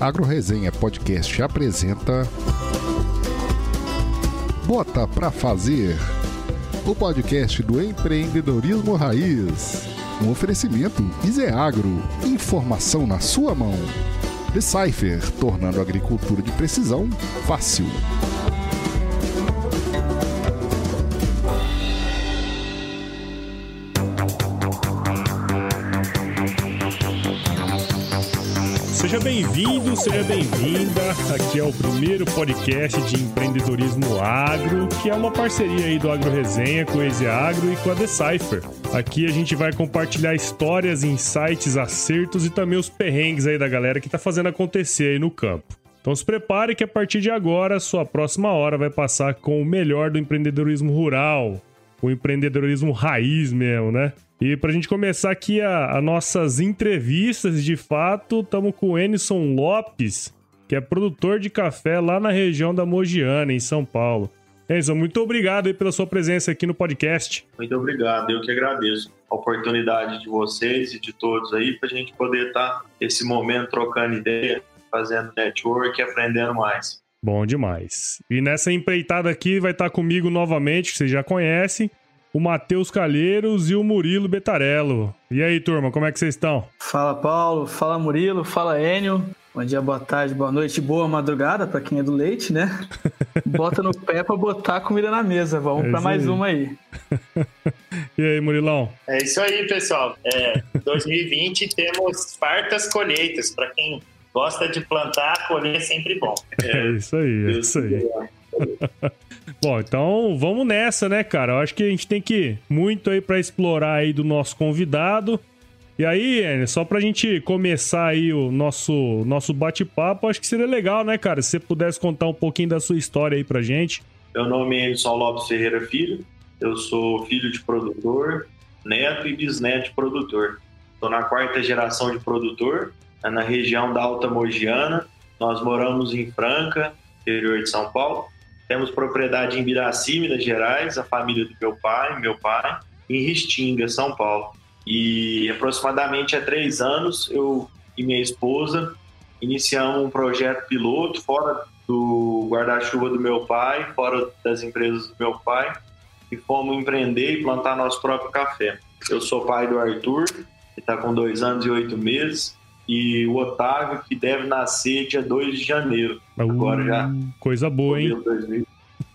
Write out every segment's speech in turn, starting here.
AgroResenha Podcast apresenta Bota pra Fazer, o podcast do empreendedorismo raiz. Um oferecimento Iseagro, informação na sua mão. Decipher, tornando a agricultura de precisão fácil. Seja bem-vindo, seja bem-vinda. Aqui é o primeiro podcast de empreendedorismo agro, que é uma parceria aí do Agro Resenha com o Easy Agro e com a Decipher. Aqui a gente vai compartilhar histórias, insights, acertos e também os perrengues aí da galera que tá fazendo acontecer aí no campo. Então se prepare que a partir de agora, sua próxima hora vai passar com o melhor do empreendedorismo rural, o empreendedorismo raiz mesmo, né? E pra gente começar aqui as nossas entrevistas, de fato, estamos com o Enison Lopes, que é produtor de café lá na região da Mogiana, em São Paulo. Enison, muito obrigado pela sua presença aqui no podcast. Muito obrigado, eu que agradeço a oportunidade de vocês e de todos aí para a gente poder estar tá esse momento trocando ideia, fazendo network e aprendendo mais. Bom demais. E nessa empreitada aqui vai estar tá comigo novamente, que vocês já conhecem, o Matheus Calheiros e o Murilo Betarello. E aí, turma, como é que vocês estão? Fala, Paulo. Fala, Murilo. Fala, Enio. Bom dia, boa tarde, boa noite, boa madrugada para quem é do leite, né? Bota no pé para botar a comida na mesa. Vamos é para mais aí. uma aí. e aí, Murilão? É isso aí, pessoal. É, 2020 temos fartas colheitas. Para quem gosta de plantar, colher é sempre bom. É, é isso aí, é isso aí. Bom, então vamos nessa, né, cara? Eu acho que a gente tem que muito aí para explorar aí do nosso convidado. E aí, só pra gente começar aí o nosso, nosso bate-papo, acho que seria legal, né, cara? Se você pudesse contar um pouquinho da sua história aí pra gente. Meu nome é Edson Lopes Ferreira Filho, eu sou filho de produtor, neto e bisneto de produtor. Estou na quarta geração de produtor, é na região da Alta Mogiana. Nós moramos em Franca, interior de São Paulo. Temos propriedade em Biraci, Minas Gerais, a família do meu pai, meu pai, em Ristinga, São Paulo. E aproximadamente há três anos, eu e minha esposa iniciamos um projeto piloto fora do guarda-chuva do meu pai, fora das empresas do meu pai, e fomos empreender e plantar nosso próprio café. Eu sou pai do Arthur, que está com dois anos e oito meses, e o Otávio, que deve nascer dia 2 de janeiro. Uh, Agora já. Coisa boa, hein? 2000.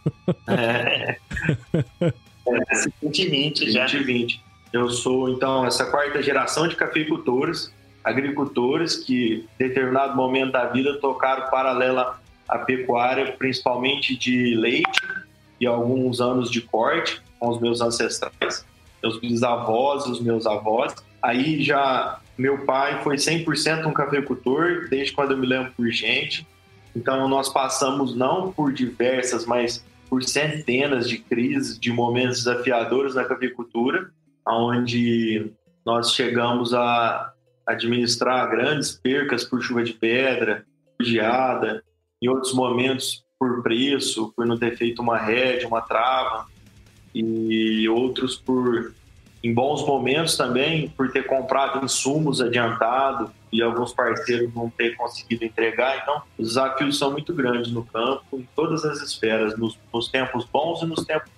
é. é. 2020 já. 2020. Eu sou, então, essa quarta geração de cafeicultores, agricultores que, em determinado momento da vida, tocaram paralela à pecuária, principalmente de leite e alguns anos de corte com os meus ancestrais, meus bisavós, os meus avós. Aí já meu pai foi 100% um cafeicultor, desde quando eu me lembro por gente. Então, nós passamos não por diversas, mas por centenas de crises, de momentos desafiadores na cafeicultura, onde nós chegamos a administrar grandes percas por chuva de pedra, por geada, em outros momentos por preço, por não ter feito uma rede, uma trava, e outros por em bons momentos também, por ter comprado insumos adiantado e alguns parceiros não ter conseguido entregar. Então, os desafios são muito grandes no campo, em todas as esferas, nos, nos tempos bons e nos tempos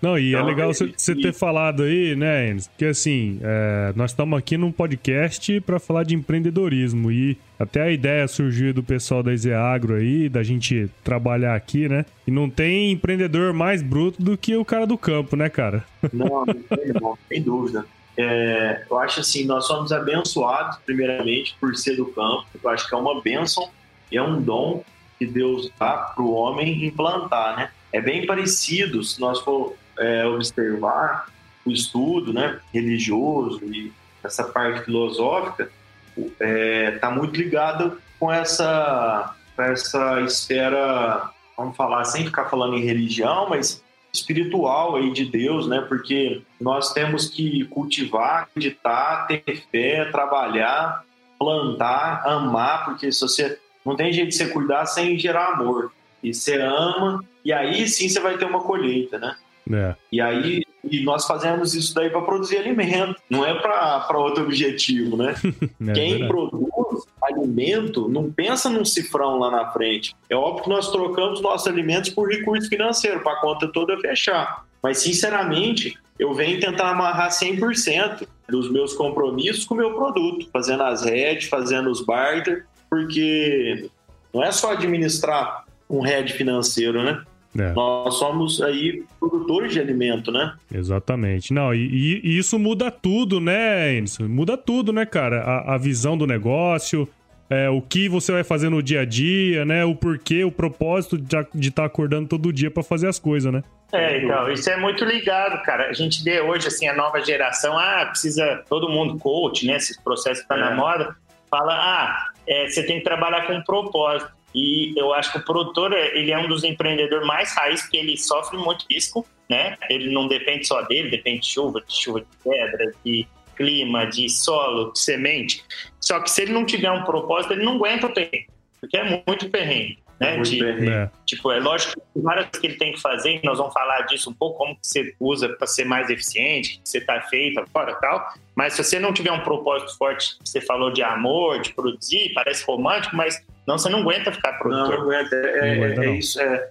não, e é então, é legal você ter falado aí, né, Enes? Porque assim, é, nós estamos aqui num podcast para falar de empreendedorismo e até a ideia surgiu do pessoal da Izeagro aí, da gente trabalhar aqui, né? E não tem empreendedor mais bruto do que o cara do campo, né, cara? Não, não tem, não, sem dúvida. É, eu acho assim, nós somos abençoados, primeiramente, por ser do campo. Eu acho que é uma bênção e é um dom que Deus dá para o homem implantar, né? É bem parecido, se nós for é, observar o estudo né, religioso e essa parte filosófica está é, tá muito ligado com essa, essa esfera, vamos falar, sem ficar falando em religião, mas espiritual aí de Deus, né? Porque nós temos que cultivar, acreditar, ter fé, trabalhar, plantar, amar, porque se você não tem jeito de você cuidar sem gerar amor. E você ama, e aí sim você vai ter uma colheita, né? É. E aí E nós fazemos isso daí para produzir alimento, não é para outro objetivo, né? é Quem verdade. produz alimento não pensa num cifrão lá na frente. É óbvio que nós trocamos nossos alimentos por recurso financeiro, para a conta toda fechar. Mas, sinceramente, eu venho tentar amarrar 100% dos meus compromissos com o meu produto, fazendo as redes, fazendo os barter, porque não é só administrar um head financeiro, né? É. Nós somos aí produtores de alimento, né? Exatamente. Não, e, e isso muda tudo, né, Enzo? Muda tudo, né, cara? A, a visão do negócio, é, o que você vai fazer no dia a dia, né? O porquê, o propósito de estar tá acordando todo dia para fazer as coisas, né? É, então, isso é muito ligado, cara. A gente vê hoje, assim, a nova geração, ah, precisa todo mundo coach, né? Esse processo tá é. na moda. Fala, ah, é, você tem que trabalhar com um propósito. E eu acho que o produtor, ele é um dos empreendedores mais raiz, porque ele sofre muito risco, né? Ele não depende só dele, depende de chuva, de chuva de pedra, de clima, de solo, de semente. Só que se ele não tiver um propósito, ele não aguenta o terreno, porque é muito perrengue. Né? De, é. Tipo, é lógico que várias que ele tem que fazer, nós vamos falar disso um pouco, como que você usa para ser mais eficiente, que você está feito agora tal. Mas se você não tiver um propósito forte, você falou de amor, de produzir, parece romântico, mas não, você não aguenta ficar produtor. Não, aguenta. É, não aguenta, é, é isso. É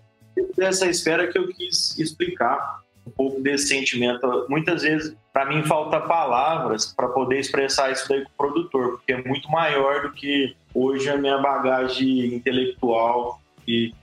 dessa esfera que eu quis explicar um pouco desse sentimento. Muitas vezes, para mim, falta palavras para poder expressar isso daí com o produtor, porque é muito maior do que hoje a minha bagagem intelectual e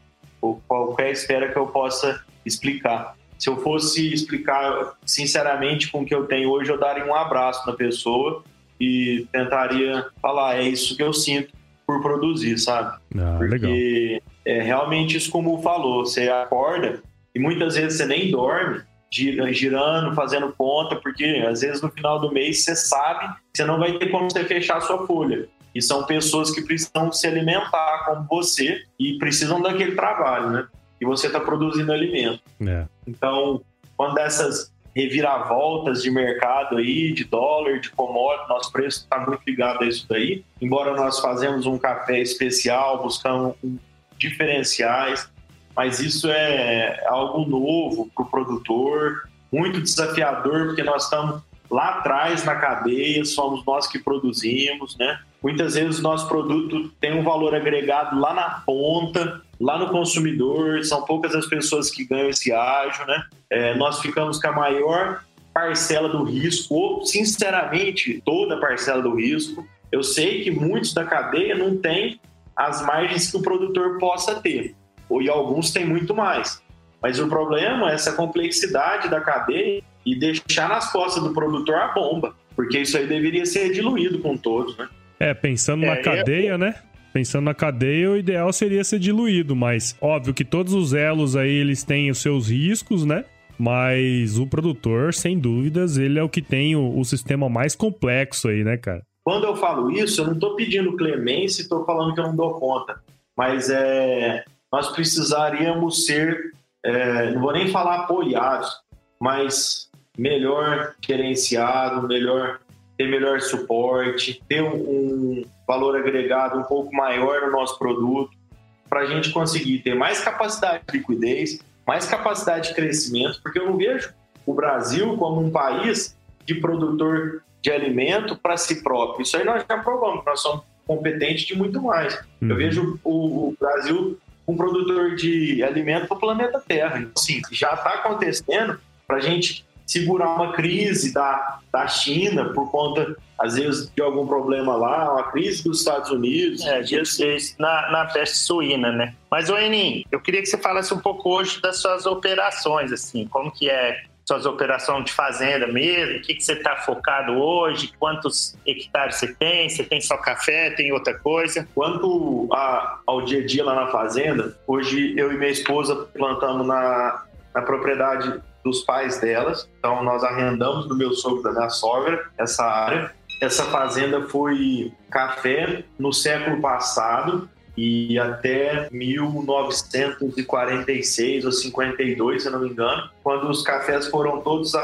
qualquer esfera que eu possa explicar. Se eu fosse explicar sinceramente com o que eu tenho hoje, eu daria um abraço na pessoa e tentaria falar, é isso que eu sinto por produzir, sabe? Ah, Porque legal. é realmente isso como falou, você acorda e muitas vezes você nem dorme, girando, fazendo conta, porque às vezes no final do mês você sabe que você não vai ter como você fechar a sua folha. E são pessoas que precisam se alimentar como você e precisam daquele trabalho, né? E você está produzindo alimento. É. Então, quando essas reviravoltas de mercado aí, de dólar, de commodity, nosso preço está muito ligado a isso daí. Embora nós fazemos um café especial, buscando diferenciais, mas isso é algo novo para o produtor, muito desafiador, porque nós estamos lá atrás na cadeia, somos nós que produzimos, né? Muitas vezes o nosso produto tem um valor agregado lá na ponta, lá no consumidor, são poucas as pessoas que ganham esse ágio, né? É, nós ficamos com a maior parcela do risco, ou sinceramente, toda a parcela do risco. Eu sei que muitos da cadeia não têm as margens que o produtor possa ter, ou e alguns têm muito mais. Mas o problema é essa complexidade da cadeia e deixar nas costas do produtor a bomba, porque isso aí deveria ser diluído com todos, né? É, pensando é, na cadeia, né? Pensando na cadeia, o ideal seria ser diluído, mas óbvio que todos os elos aí eles têm os seus riscos, né? Mas o produtor, sem dúvidas, ele é o que tem o, o sistema mais complexo aí, né, cara? Quando eu falo isso, eu não estou pedindo clemência, estou falando que eu não dou conta. Mas é, nós precisaríamos ser, é, não vou nem falar apoiados, mas melhor gerenciado, melhor ter melhor suporte, ter um, valor agregado um pouco maior no nosso produto, para a gente conseguir ter mais capacidade de liquidez, mais capacidade de crescimento, porque eu não vejo o Brasil como um país de produtor de alimento para si próprio. Isso aí nós já provamos, nós somos competentes de muito mais. Uhum. Eu vejo o, o Brasil um produtor de alimento para o planeta Terra. Então, assim, já está acontecendo para a gente segurar uma crise da, da China por conta, às vezes, de algum problema lá, uma crise dos Estados Unidos. É, isso na, na peste suína, né? Mas, Enin, eu queria que você falasse um pouco hoje das suas operações, assim, como que é suas operações de fazenda mesmo, o que, que você está focado hoje, quantos hectares você tem, você tem só café, tem outra coisa? Quanto a, ao dia a dia lá na fazenda, hoje eu e minha esposa plantamos na, na propriedade dos pais delas. Então nós arrendamos do meu sogro da minha sogra essa área. Essa fazenda foi café no século passado e até 1946 ou 52, se não me engano, quando os cafés foram todos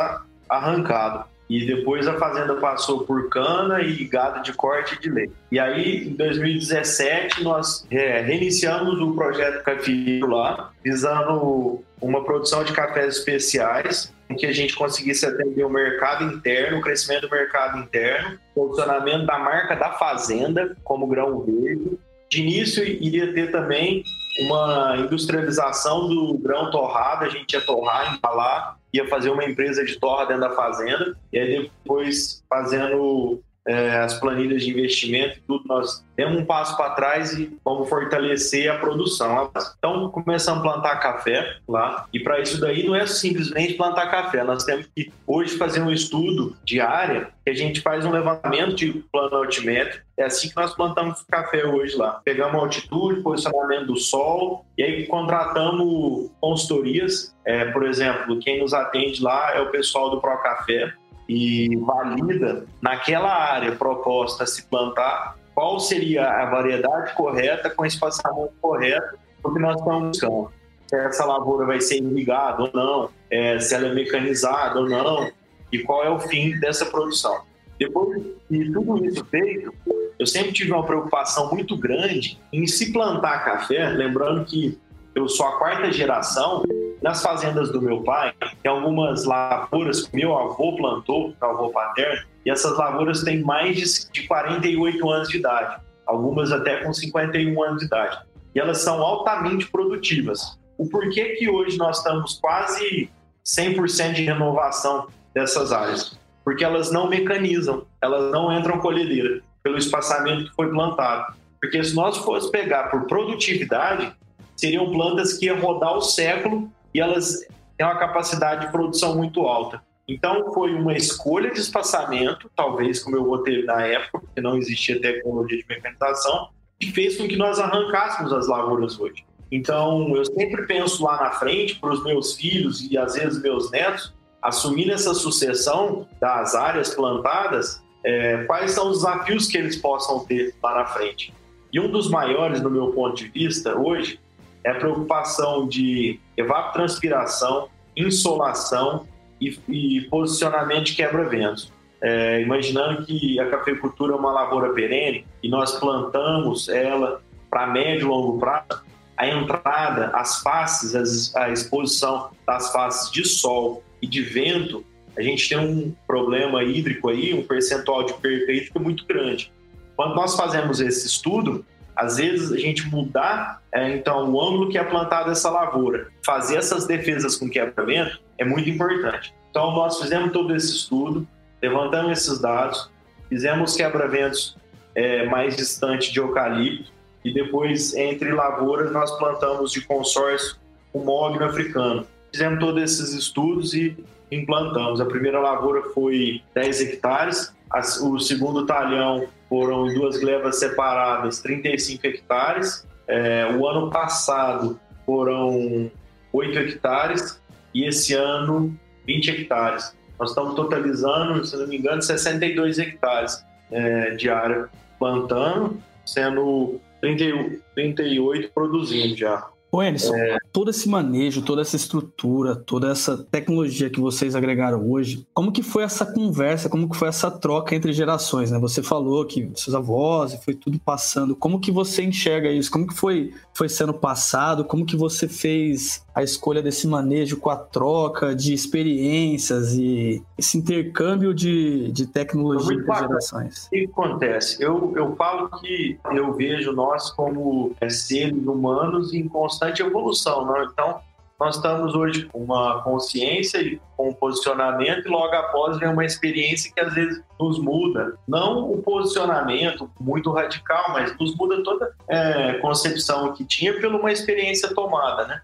arrancados. E depois a fazenda passou por cana e gado de corte de leite. E aí, em 2017, nós é, reiniciamos o projeto Café lá, visando uma produção de cafés especiais que a gente conseguisse atender o mercado interno, o crescimento do mercado interno, posicionamento da marca da fazenda como grão verde. De início, iria ter também uma industrialização do grão torrado, a gente ia torrar, embalar, ia fazer uma empresa de torra dentro da fazenda, e aí depois fazendo é, as planilhas de investimento tudo, nós demos um passo para trás e vamos fortalecer a produção. Então, começamos a plantar café lá, e para isso daí não é simplesmente plantar café, nós temos que hoje fazer um estudo de área, que a gente faz um levantamento de plano altimétrico, é assim que nós plantamos café hoje lá. Pegamos altitude, posicionamento do sol, e aí contratamos consultorias, é, por exemplo, quem nos atende lá é o pessoal do Pro Café, e valida naquela área proposta a se plantar qual seria a variedade correta com espaçamento correto do que nós estamos buscando. Se essa lavoura vai ser irrigada ou não, é, se ela é mecanizada ou não, e qual é o fim dessa produção. Depois de tudo isso feito, eu sempre tive uma preocupação muito grande em se plantar café, lembrando que eu sou a quarta geração, nas fazendas do meu pai, tem algumas lavouras que meu avô plantou, meu avô paterno, e essas lavouras têm mais de 48 anos de idade, algumas até com 51 anos de idade. E elas são altamente produtivas. O porquê que hoje nós estamos quase 100% de renovação dessas áreas? Porque elas não mecanizam, elas não entram colhedeira pelo espaçamento que foi plantado. Porque se nós fosse pegar por produtividade, seriam plantas que iam rodar o século e elas têm uma capacidade de produção muito alta. Então, foi uma escolha de espaçamento, talvez como eu votei na época, porque não existia tecnologia de mecanização, que fez com que nós arrancássemos as lavouras hoje. Então, eu sempre penso lá na frente para os meus filhos e às vezes meus netos assumirem essa sucessão das áreas plantadas, é, quais são os desafios que eles possam ter lá na frente. E um dos maiores, no meu ponto de vista, hoje, é a preocupação de evapotranspiração, insolação e, e posicionamento de quebra-ventos. É, imaginando que a cafeicultura é uma lavoura perene e nós plantamos ela para médio e longo prazo, a entrada, as faces, a exposição das faces de sol e de vento, a gente tem um problema hídrico aí, um percentual de perca hídrica muito grande. Quando nós fazemos esse estudo, às vezes a gente mudar é, então o ângulo que é plantado essa lavoura, fazer essas defesas com quebra-vento é muito importante. Então nós fizemos todo esse estudo, levantamos esses dados, fizemos quebra-ventos é, mais distante de eucalipto e depois entre lavouras nós plantamos de consórcio o mogno africano. Fizemos todos esses estudos e implantamos. A primeira lavoura foi 10 hectares, o segundo talhão foram duas glebas separadas 35 hectares. É, o ano passado foram 8 hectares e esse ano 20 hectares. Nós estamos totalizando, se não me engano, 62 hectares é, de área plantando, sendo 30, 38 produzindo já. Ô, Emerson, é... todo esse manejo, toda essa estrutura, toda essa tecnologia que vocês agregaram hoje, como que foi essa conversa, como que foi essa troca entre gerações, né? Você falou que seus avós, foi tudo passando. Como que você enxerga isso? Como que foi, foi sendo passado? Como que você fez a escolha desse manejo com a troca de experiências e esse intercâmbio de, de tecnologia entre gerações? O que acontece? Eu, eu falo que eu vejo nós como é, seres humanos em constante evolução, não? Então, nós estamos hoje com uma consciência e com um posicionamento e logo após vem uma experiência que às vezes nos muda. Não o posicionamento muito radical, mas nos muda toda é, concepção que tinha pela uma experiência tomada, né?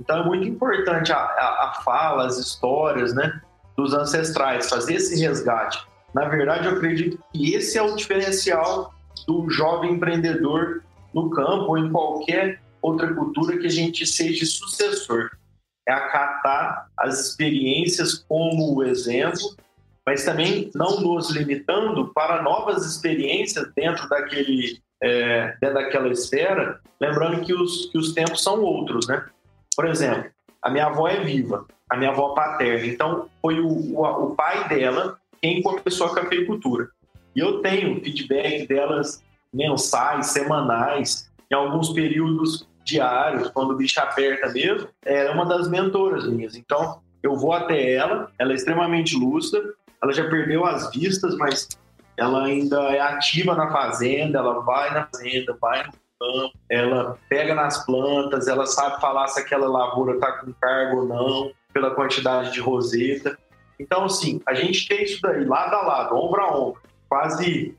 Então é muito importante a, a, a fala, as histórias, né, dos ancestrais, fazer esse resgate. Na verdade, eu acredito que esse é o diferencial do jovem empreendedor no campo ou em qualquer outra cultura que a gente seja sucessor. É acatar as experiências como exemplo, mas também não nos limitando para novas experiências dentro daquele é, dentro daquela esfera, lembrando que os, que os tempos são outros, né? Por exemplo, a minha avó é viva, a minha avó paterna, então foi o, o, o pai dela quem começou a cafeicultura. E eu tenho feedback delas mensais, semanais, em alguns períodos diários, quando o bicho aperta mesmo, é uma das mentoras minhas. Então, eu vou até ela, ela é extremamente lúcida, ela já perdeu as vistas, mas ela ainda é ativa na fazenda, ela vai na fazenda, vai no campo, ela pega nas plantas, ela sabe falar se aquela lavoura está com cargo ou não, pela quantidade de roseta. Então, assim, a gente tem isso daí, lado a lado, ombro a ombro, quase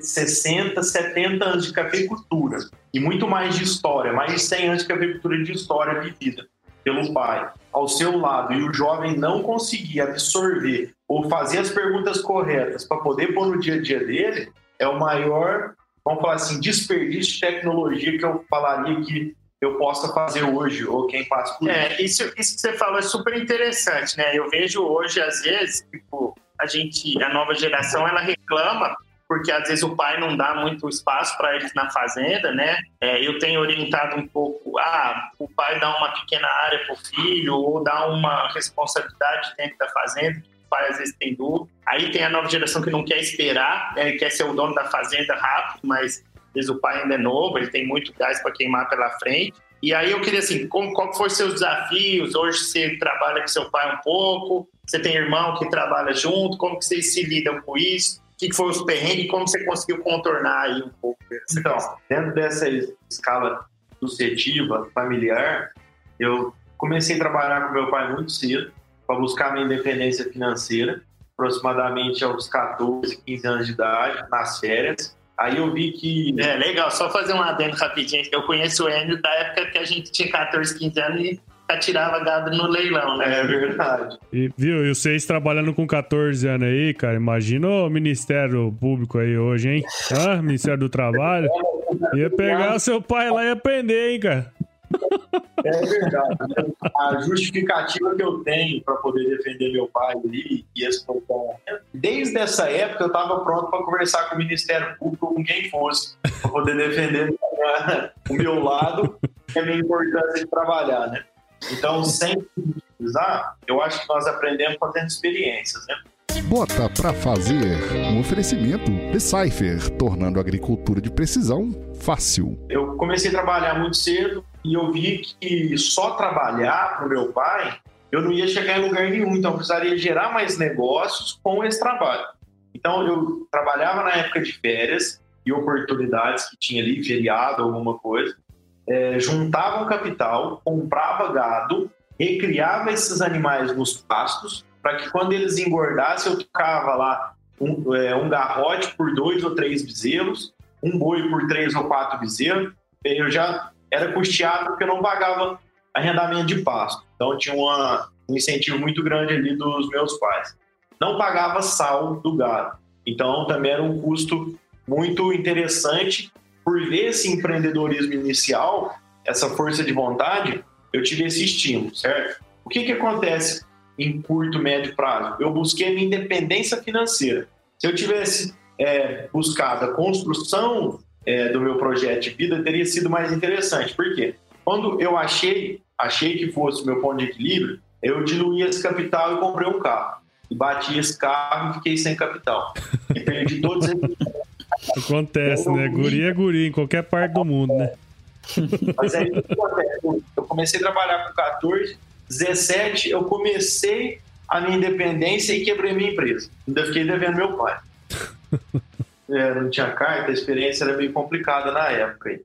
60, 70 anos de cafeicultura e muito mais de história, mais de 100 anos de cafeicultura de história vivida pelo pai ao seu lado e o jovem não conseguir absorver ou fazer as perguntas corretas para poder pôr no dia a dia dele, é o maior, vamos falar assim, desperdício de tecnologia que eu falaria que eu possa fazer hoje, ou quem passa por é, isso. Isso que você falou é super interessante, né? Eu vejo hoje, às vezes, tipo, a gente, a nova geração, ela reclama porque às vezes o pai não dá muito espaço para eles na fazenda, né? É, eu tenho orientado um pouco, ah, o pai dá uma pequena área para o filho ou dá uma responsabilidade dentro da fazenda, o pai às vezes tem dúvida. Aí tem a nova geração que não quer esperar, né? ele quer ser o dono da fazenda rápido, mas às vezes o pai ainda é novo, ele tem muito gás para queimar pela frente. E aí eu queria assim, como, qual foram seus desafios? Hoje você trabalha com seu pai um pouco, você tem irmão que trabalha junto, como que vocês se lidam com isso? Que, que foi os perrengues e como você conseguiu contornar aí um pouco? Então, dentro dessa escala sucessiva, familiar, eu comecei a trabalhar com meu pai muito cedo para buscar minha independência financeira, aproximadamente aos 14, 15 anos de idade, nas férias. Aí eu vi que. É, legal, só fazer um adendo rapidinho. Eu conheço o Enio da época que a gente tinha 14, 15 anos e tirava gado no leilão, né? É verdade. E, viu, e vocês trabalhando com 14 anos aí, cara, imagina o Ministério Público aí hoje, hein? Ah, Ministério do Trabalho. Ia pegar seu pai lá e aprender, hein, cara? É verdade. Né? A justificativa que eu tenho para poder defender meu pai ali, e esse foi o desde essa época eu estava pronto para conversar com o Ministério Público, com quem fosse, para poder defender o meu lado e a minha importância de trabalhar, né? Então, sem utilizar, eu acho que nós aprendemos fazendo experiências, né? Bota para fazer um oferecimento de Cypher, tornando a agricultura de precisão fácil. Eu comecei a trabalhar muito cedo e eu vi que só trabalhar para o meu pai eu não ia chegar em lugar nenhum, então eu precisaria gerar mais negócios com esse trabalho. Então eu trabalhava na época de férias e oportunidades que tinha ali, feriado, alguma coisa, é, juntava capital, comprava gado, recriava esses animais nos pastos, para que quando eles engordassem, eu tocava lá um, é, um garrote por dois ou três bezerros, um boi por três ou quatro bezerros. Eu já era custeado porque eu não pagava arrendamento de pasto. Então tinha uma, um incentivo muito grande ali dos meus pais. Não pagava sal do gado. Então também era um custo muito interessante por ver esse empreendedorismo inicial, essa força de vontade, eu tive esse estímulo, certo? O que, que acontece em curto, médio prazo? Eu busquei minha independência financeira. Se eu tivesse é, buscado a construção é, do meu projeto de vida, teria sido mais interessante. Por quê? Quando eu achei, achei que fosse o meu ponto de equilíbrio, eu diluí esse capital e comprei um carro. E bati esse carro e fiquei sem capital. E perdi todos esses Acontece, né? Guri é guri em qualquer parte do mundo, né? Mas aí eu comecei a trabalhar com 14, 17, eu comecei a minha independência e quebrei minha empresa. Ainda fiquei devendo meu pai. É, não tinha carta, a experiência era meio complicada na época.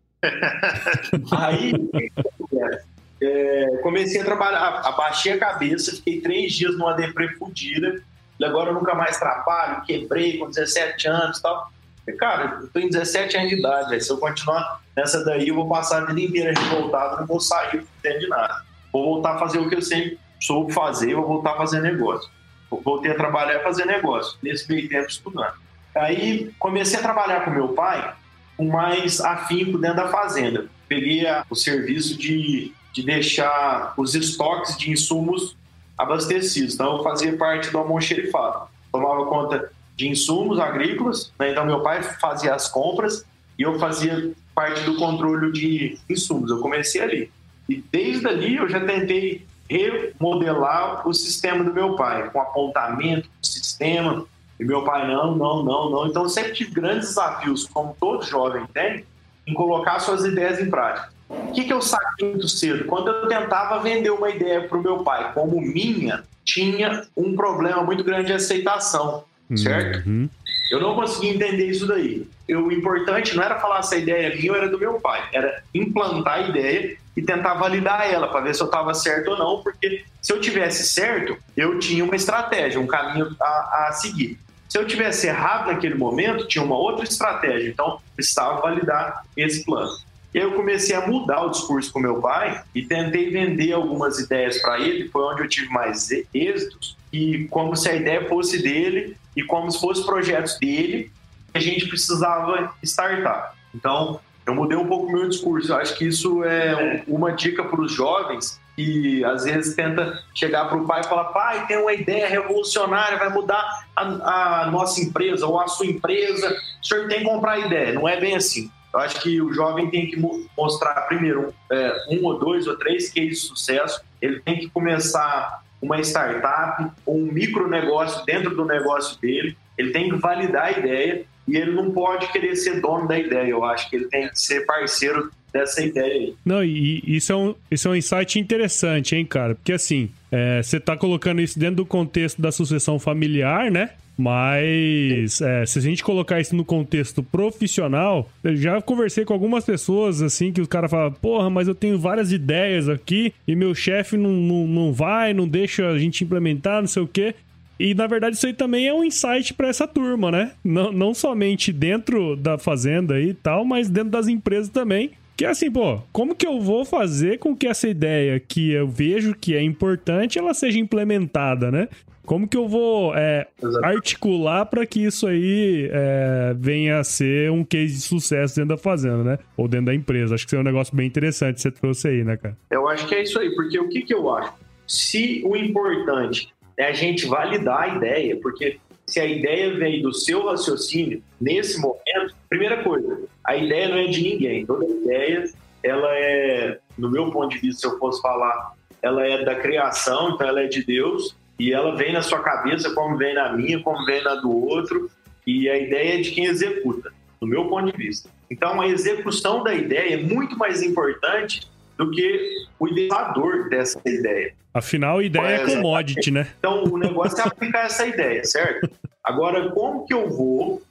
Aí, é, comecei a trabalhar, abaixei a cabeça, fiquei três dias numa deprê fudida, e agora eu nunca mais trabalho, quebrei com 17 anos e tal. Cara, eu em 17 anos de idade, véio. se eu continuar nessa daí, eu vou passar a vida inteira revoltado, não vou sair de nada. Vou voltar a fazer o que eu sempre soube fazer, vou voltar a fazer negócio. Voltei a trabalhar e fazer negócio, nesse meio tempo estudando. Aí comecei a trabalhar com meu pai com mais afinco dentro da fazenda. Peguei o serviço de, de deixar os estoques de insumos abastecidos. Então eu fazia parte do almoxerifado. Tomava conta de insumos agrícolas, né? então meu pai fazia as compras e eu fazia parte do controle de insumos. Eu comecei ali. E desde ali eu já tentei remodelar o sistema do meu pai, com apontamento do sistema. E meu pai, não, não, não, não. Então eu sempre tive grandes desafios, como todo jovem tem, em colocar suas ideias em prática. O que, que eu saquei muito cedo? Quando eu tentava vender uma ideia para o meu pai como minha, tinha um problema muito grande de aceitação, certo? Uhum. Eu não conseguia entender isso daí. Eu, o importante não era falar se a ideia minha ou era do meu pai, era implantar a ideia e tentar validar ela para ver se eu estava certo ou não, porque se eu tivesse certo, eu tinha uma estratégia, um caminho a, a seguir. Se eu tivesse errado naquele momento, tinha uma outra estratégia, então precisava validar esse plano. E eu comecei a mudar o discurso com meu pai e tentei vender algumas ideias para ele, foi onde eu tive mais êxitos, e como se a ideia fosse dele e como se fossem projetos dele, a gente precisava startar. Então, eu mudei um pouco o meu discurso. Eu acho que isso é uma dica para os jovens que às vezes tenta chegar para o pai e falar: pai, tem uma ideia revolucionária, vai mudar a, a, nossa empresa ou a sua empresa, o senhor tem que comprar ideia. Não é bem assim. Eu acho que o jovem tem que mostrar primeiro é, um ou dois ou três cases de sucesso, ele tem que começar uma startup ou um micro negócio dentro do negócio dele, ele tem que validar a ideia e ele não pode querer ser dono da ideia. Eu acho que ele tem que ser parceiro dessa ideia aí. Não, e isso é um, isso é um insight interessante, hein, cara? Porque assim, é, você tá colocando isso dentro do contexto da sucessão familiar, né? Mas é, se a gente colocar isso no contexto profissional, eu já conversei com algumas pessoas assim que o cara fala: Porra, mas eu tenho várias ideias aqui e meu chefe não, não, não vai, não deixa a gente implementar, não sei o quê. E na verdade isso aí também é um insight para essa turma, né? Não, não somente dentro da fazenda e tal, mas dentro das empresas também. Que é assim, pô, como que eu vou fazer com que essa ideia que eu vejo que é importante, ela seja implementada, né? Como que eu vou é, articular para que isso aí é, venha a ser um case de sucesso dentro da fazenda, né? Ou dentro da empresa. Acho que isso é um negócio bem interessante que você trouxe aí, né, cara? Eu acho que é isso aí, porque o que, que eu acho? Se o importante é a gente validar a ideia, porque se a ideia vem do seu raciocínio, nesse momento, primeira coisa, a ideia não é de ninguém. Toda ideia, ela é, no meu ponto de vista, se eu fosse falar, ela é da criação, então ela é de Deus e ela vem na sua cabeça como vem na minha, como vem na do outro, e a ideia é de quem executa, do meu ponto de vista. Então, a execução da ideia é muito mais importante do que o ideador dessa ideia. Afinal, a ideia é commodity, né? Então, o negócio é aplicar essa ideia, certo? Agora, como que eu vou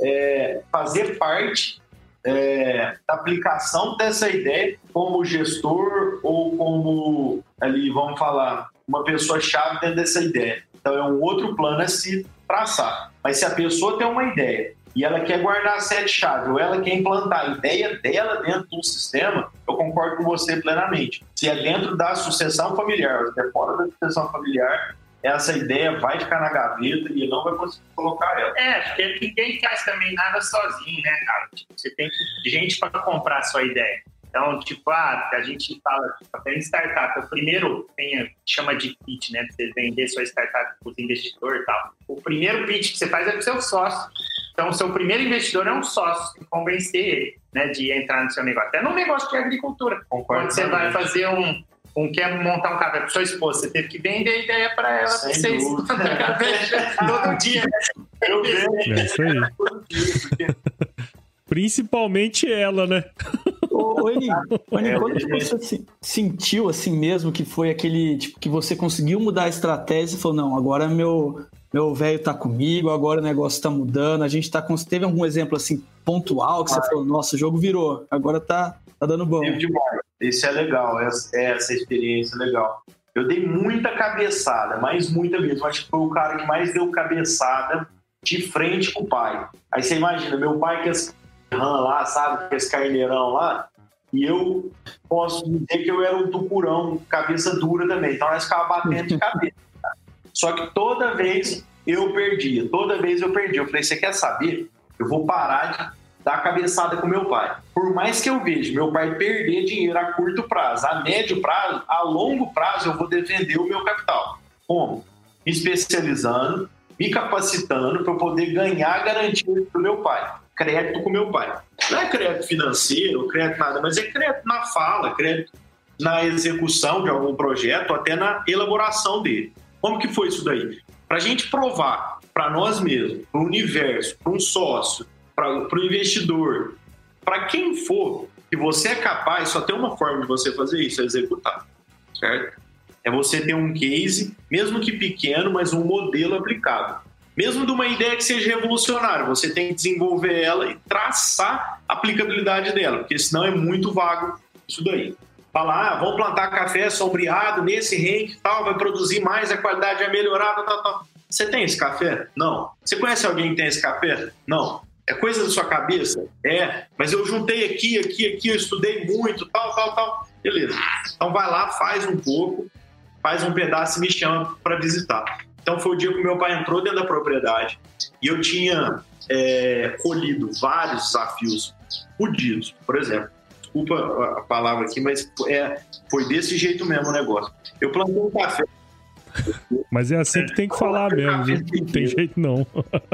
é, fazer parte é, da aplicação dessa ideia como gestor ou como, ali, vamos falar, uma pessoa chave dentro dessa ideia. Então é um outro plano a se traçar. Mas se a pessoa tem uma ideia e ela quer guardar sete chaves, ou ela quer implantar a ideia dela dentro do sistema, eu concordo com você plenamente. Se é dentro da sucessão familiar, se é fora da sucessão familiar, essa ideia vai ficar na gaveta e não vai conseguir colocar ela. É, porque ninguém faz também nada sozinho, né, cara? Tipo, você tem gente para comprar a sua ideia. Então, tipo, ah, a gente fala, até em startup, o primeiro tem, chama de pitch, né? Você vender sua startup para os investidores e tal. O primeiro pitch que você faz é para o seu sócio. Então, o seu primeiro investidor é um sócio, tem que convencer ele né, de entrar no seu negócio. Até no negócio de agricultura. Concordo Quando você vai fazer um, um quer montar um café para sua esposa, você teve que vender a ideia para ela para vocês todo dia. Eu é isso aí. Principalmente ela, né? Ô, Eni, quando que você sentiu assim mesmo que foi aquele, tipo, que você conseguiu mudar a estratégia e falou, não, agora meu meu velho tá comigo, agora o negócio tá mudando, a gente tá com... Teve algum exemplo assim pontual que você falou, nossa, o jogo virou, agora tá, tá dando bom. Isso é legal, essa, essa experiência é legal. Eu dei muita cabeçada, mas muita mesmo. Acho que foi o cara que mais deu cabeçada de frente com o pai. Aí você imagina, meu pai que é RAM lá, sabe? Esse carneirão lá. E eu posso dizer que eu era um tucurão, cabeça dura também. Então nós ficava batendo de cabeça. Só que toda vez eu perdia, toda vez eu perdia. Eu falei, você quer saber? Eu vou parar de dar cabeçada com meu pai. Por mais que eu veja meu pai perder dinheiro a curto prazo, a médio prazo, a longo prazo eu vou defender o meu capital. Como? Me especializando, me capacitando para eu poder ganhar garantia do meu pai crédito com meu pai. Não é crédito financeiro, crédito nada, mas é crédito na fala, crédito na execução de algum projeto, até na elaboração dele. Como que foi isso daí? Para a gente provar para nós mesmos, para o universo, para um sócio, para o investidor, para quem for, que você é capaz, só tem uma forma de você fazer isso, é executar, certo? é você ter um case, mesmo que pequeno, mas um modelo aplicado. Mesmo de uma ideia que seja revolucionária, você tem que desenvolver ela e traçar a aplicabilidade dela, porque senão é muito vago isso daí. Falar, ah, vamos plantar café sombreado nesse range tal, vai produzir mais, a qualidade é melhorada, tal, tal. Você tem esse café? Não. Você conhece alguém que tem esse café? Não. É coisa da sua cabeça? É. Mas eu juntei aqui, aqui, aqui, eu estudei muito, tal, tal, tal. Beleza. Então vai lá, faz um pouco, faz um pedaço e me chama para visitar. Então foi o dia que meu pai entrou dentro da propriedade e eu tinha é, colhido vários desafios fudidos. Por exemplo, desculpa a palavra aqui, mas é, foi desse jeito mesmo o negócio. Eu plantei um café mas é assim que tem que falar mesmo, não tem jeito não.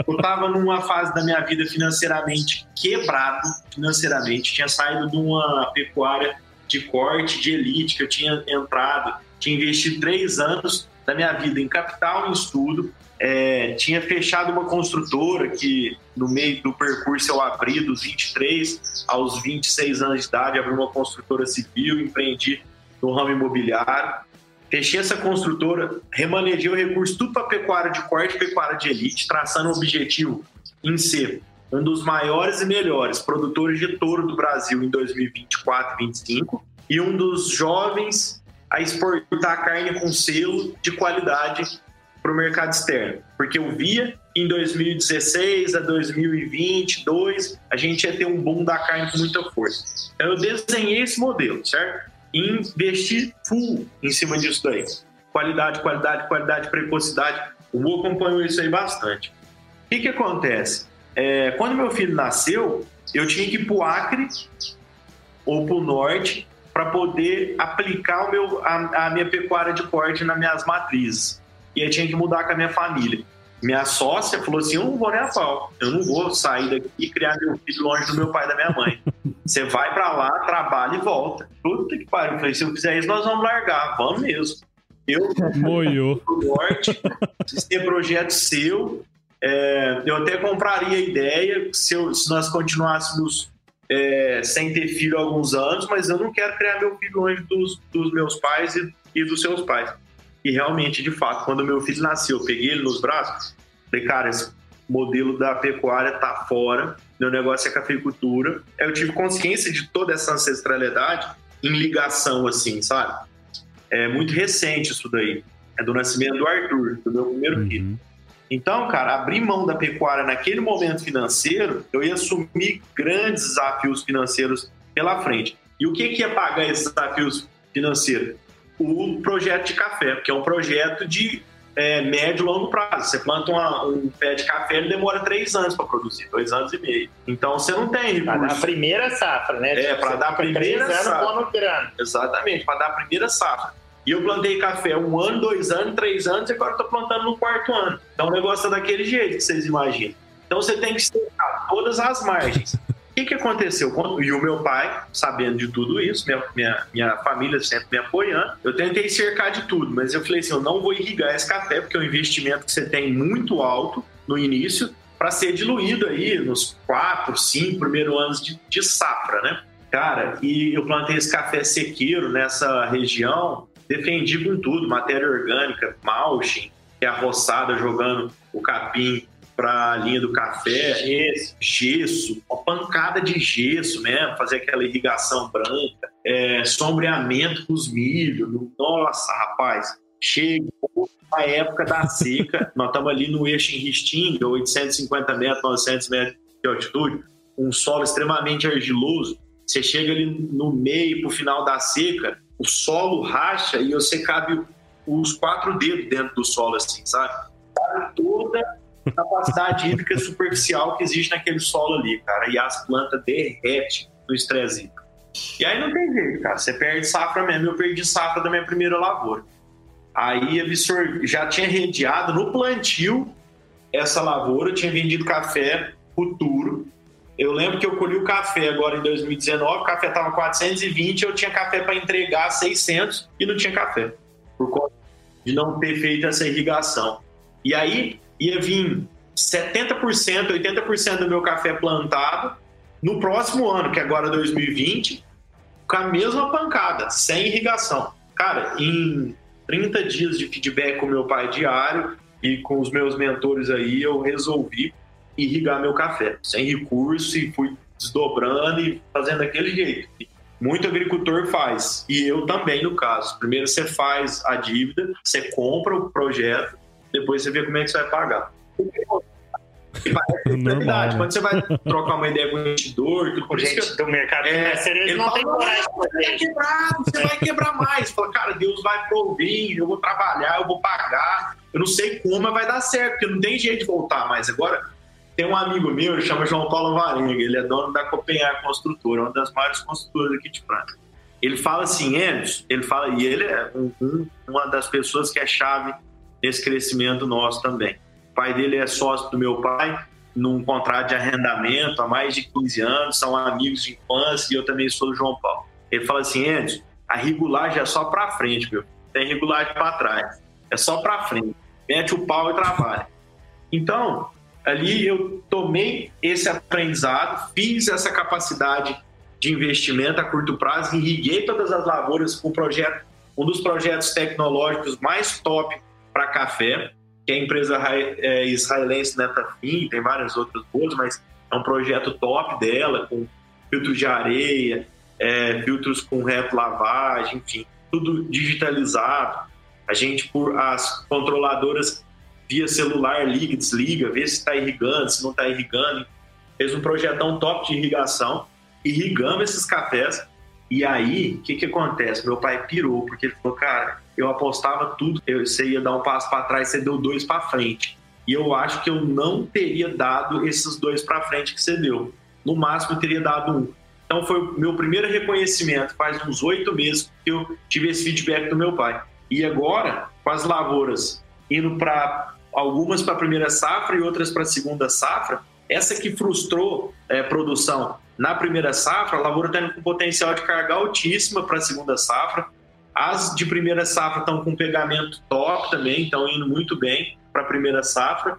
Eu tava numa fase da minha vida financeiramente quebrado, financeiramente, tinha saído de uma pecuária de corte, de elite, que eu tinha entrado, tinha investido três anos da minha vida em capital, em estudo, é, tinha fechado uma construtora que no meio do percurso eu abri dos 23 aos 26 anos de idade, abri uma construtora civil, empreendi no ramo imobiliário, Fechei essa construtora, remanejei o recurso tudo para pecuária de corte, pecuária de elite, traçando o objetivo em ser um dos maiores e melhores produtores de touro do Brasil em 2024 2025 e um dos jovens a exportar carne com selo de qualidade para o mercado externo. Porque eu via em 2016 a 2022 a gente ia ter um boom da carne com muita força. Então eu desenhei esse modelo, certo? Investir full em cima disso daí. Qualidade, qualidade, qualidade, precocidade. O Gu acompanhou isso aí bastante. O que, que acontece? É, quando meu filho nasceu, eu tinha que ir para o Acre ou para o Norte para poder aplicar o meu, a, a, minha pecuária de corte nas minhas matrizes. E aí tinha que mudar com a minha família. Minha sócia falou assim: Eu não vou nem a pau, eu não vou sair daqui e criar meu filho longe do meu pai e da minha mãe. Você vai para lá, trabalha e volta. Puta que pariu. Eu falei: Se eu fizer isso, nós vamos largar, vamos mesmo. Eu, Moiou. norte, se ter projeto seu, é, eu até compraria a ideia se, eu, se nós continuássemos é, sem ter filho há alguns anos, mas eu não quero criar meu filho longe dos, dos meus pais e, e dos seus pais. E realmente, de fato, quando meu filho nasceu, eu peguei ele nos braços, falei, cara, esse modelo da pecuária tá fora, meu negócio é cafeicultura. Eu tive consciência de toda essa ancestralidade em ligação, assim, sabe? É muito recente isso daí. É do nascimento do Arthur, do meu primeiro uhum. filho. Então, cara, abrir mão da pecuária naquele momento financeiro, eu ia assumir grandes desafios financeiros pela frente. E o que, que ia pagar esses desafios financeiros? O projeto de café, que é um projeto de é, médio e longo prazo. Você planta uma, um pé de café, ele demora três anos para produzir, dois anos e meio. Então você não tem recurso. Para dar a primeira safra, né? É, para dar a primeira três safra. Exatamente, para dar a primeira safra. E eu plantei café um ano, dois anos, três anos, e agora estou plantando no quarto ano. Então o negócio é daquele jeito que vocês imaginam. Então você tem que cercar todas as margens. O que, que aconteceu? E o meu pai, sabendo de tudo isso, minha, minha, minha família sempre me apoiando, eu tentei cercar de tudo, mas eu falei assim: eu não vou irrigar esse café, porque é um investimento que você tem muito alto no início, para ser diluído aí nos quatro, cinco primeiros anos de, de safra, né? Cara, e eu plantei esse café sequeiro nessa região, defendi com tudo, matéria orgânica, mulching, que é a roçada jogando o capim para a linha do café, esse, gesso, uma pancada de gesso mesmo, fazer aquela irrigação branca, é, sombreamento com os milhos. Nossa, rapaz, chega a época da seca, nós estamos ali no eixo em Ristinga, 850 metros, 900 metros de altitude, um solo extremamente argiloso. Você chega ali no meio, para o final da seca, o solo racha e você cabe os quatro dedos dentro do solo, assim, sabe? Toda capacidade hídrica superficial que existe naquele solo ali, cara. E as plantas derretem no estresse hídrico. E aí não tem jeito, cara. Você perde safra mesmo. Eu perdi safra da minha primeira lavoura. Aí absorvi, já tinha redeado no plantio essa lavoura, tinha vendido café futuro. Eu lembro que eu colhi o café agora em 2019, o café estava 420, eu tinha café para entregar 600 e não tinha café, por conta de não ter feito essa irrigação. E aí ia vir 70%, 80% do meu café plantado no próximo ano, que é agora 2020, com a mesma pancada, sem irrigação. Cara, em 30 dias de feedback com meu pai diário e com os meus mentores aí, eu resolvi irrigar meu café, sem recurso, e fui desdobrando e fazendo daquele jeito. Muito agricultor faz, e eu também, no caso. Primeiro você faz a dívida, você compra o projeto, depois você vê como é que você vai pagar. Verdade. Né? Quando você vai trocar uma ideia com o investidor, tudo por gente do mercado é, ele não fala, tem coragem Você vai quebrar, você vai quebrar mais. Fala, cara, Deus vai prover, eu vou trabalhar, eu vou pagar. Eu não sei como, mas vai dar certo, porque não tem jeito de voltar mais. Agora, tem um amigo meu, ele chama João Paulo Varenga, ele é dono da Copenhague Construtora, uma das maiores construtoras aqui de Franca. Ele fala assim, Enes, ele fala, e ele é um, um, uma das pessoas que é chave nesse crescimento nosso também. O pai dele é sócio do meu pai, num contrato de arrendamento há mais de 15 anos, são amigos de infância e eu também sou do João Paulo. Ele fala assim, Enzo, a regulagem é só para frente, meu. Tem regulagem para trás. É só para frente. Mete o pau e trabalha. Então, ali eu tomei esse aprendizado, fiz essa capacidade de investimento a curto prazo, irriguei todas as lavouras com um projeto, um dos projetos tecnológicos mais top para café, que é a empresa é, israelense Netafim, tem várias outras boas, mas é um projeto top dela, com filtros de areia, é, filtros com reto lavagem, enfim, tudo digitalizado. A gente, por as controladoras via celular, liga, desliga, vê se está irrigando, se não está irrigando. Fez um projetão top de irrigação, irrigamos esses cafés. E aí, o que, que acontece? Meu pai pirou, porque ele falou, cara, eu apostava tudo, eu, você ia dar um passo para trás, você deu dois para frente. E eu acho que eu não teria dado esses dois para frente que você deu. No máximo, eu teria dado um. Então, foi o meu primeiro reconhecimento, faz uns oito meses que eu tive esse feedback do meu pai. E agora, com as lavouras indo para algumas para a primeira safra e outras para a segunda safra, essa que frustrou é, produção na primeira safra, a lavoura está com potencial de carga altíssima para a segunda safra. As de primeira safra estão com pegamento top também, estão indo muito bem para a primeira safra.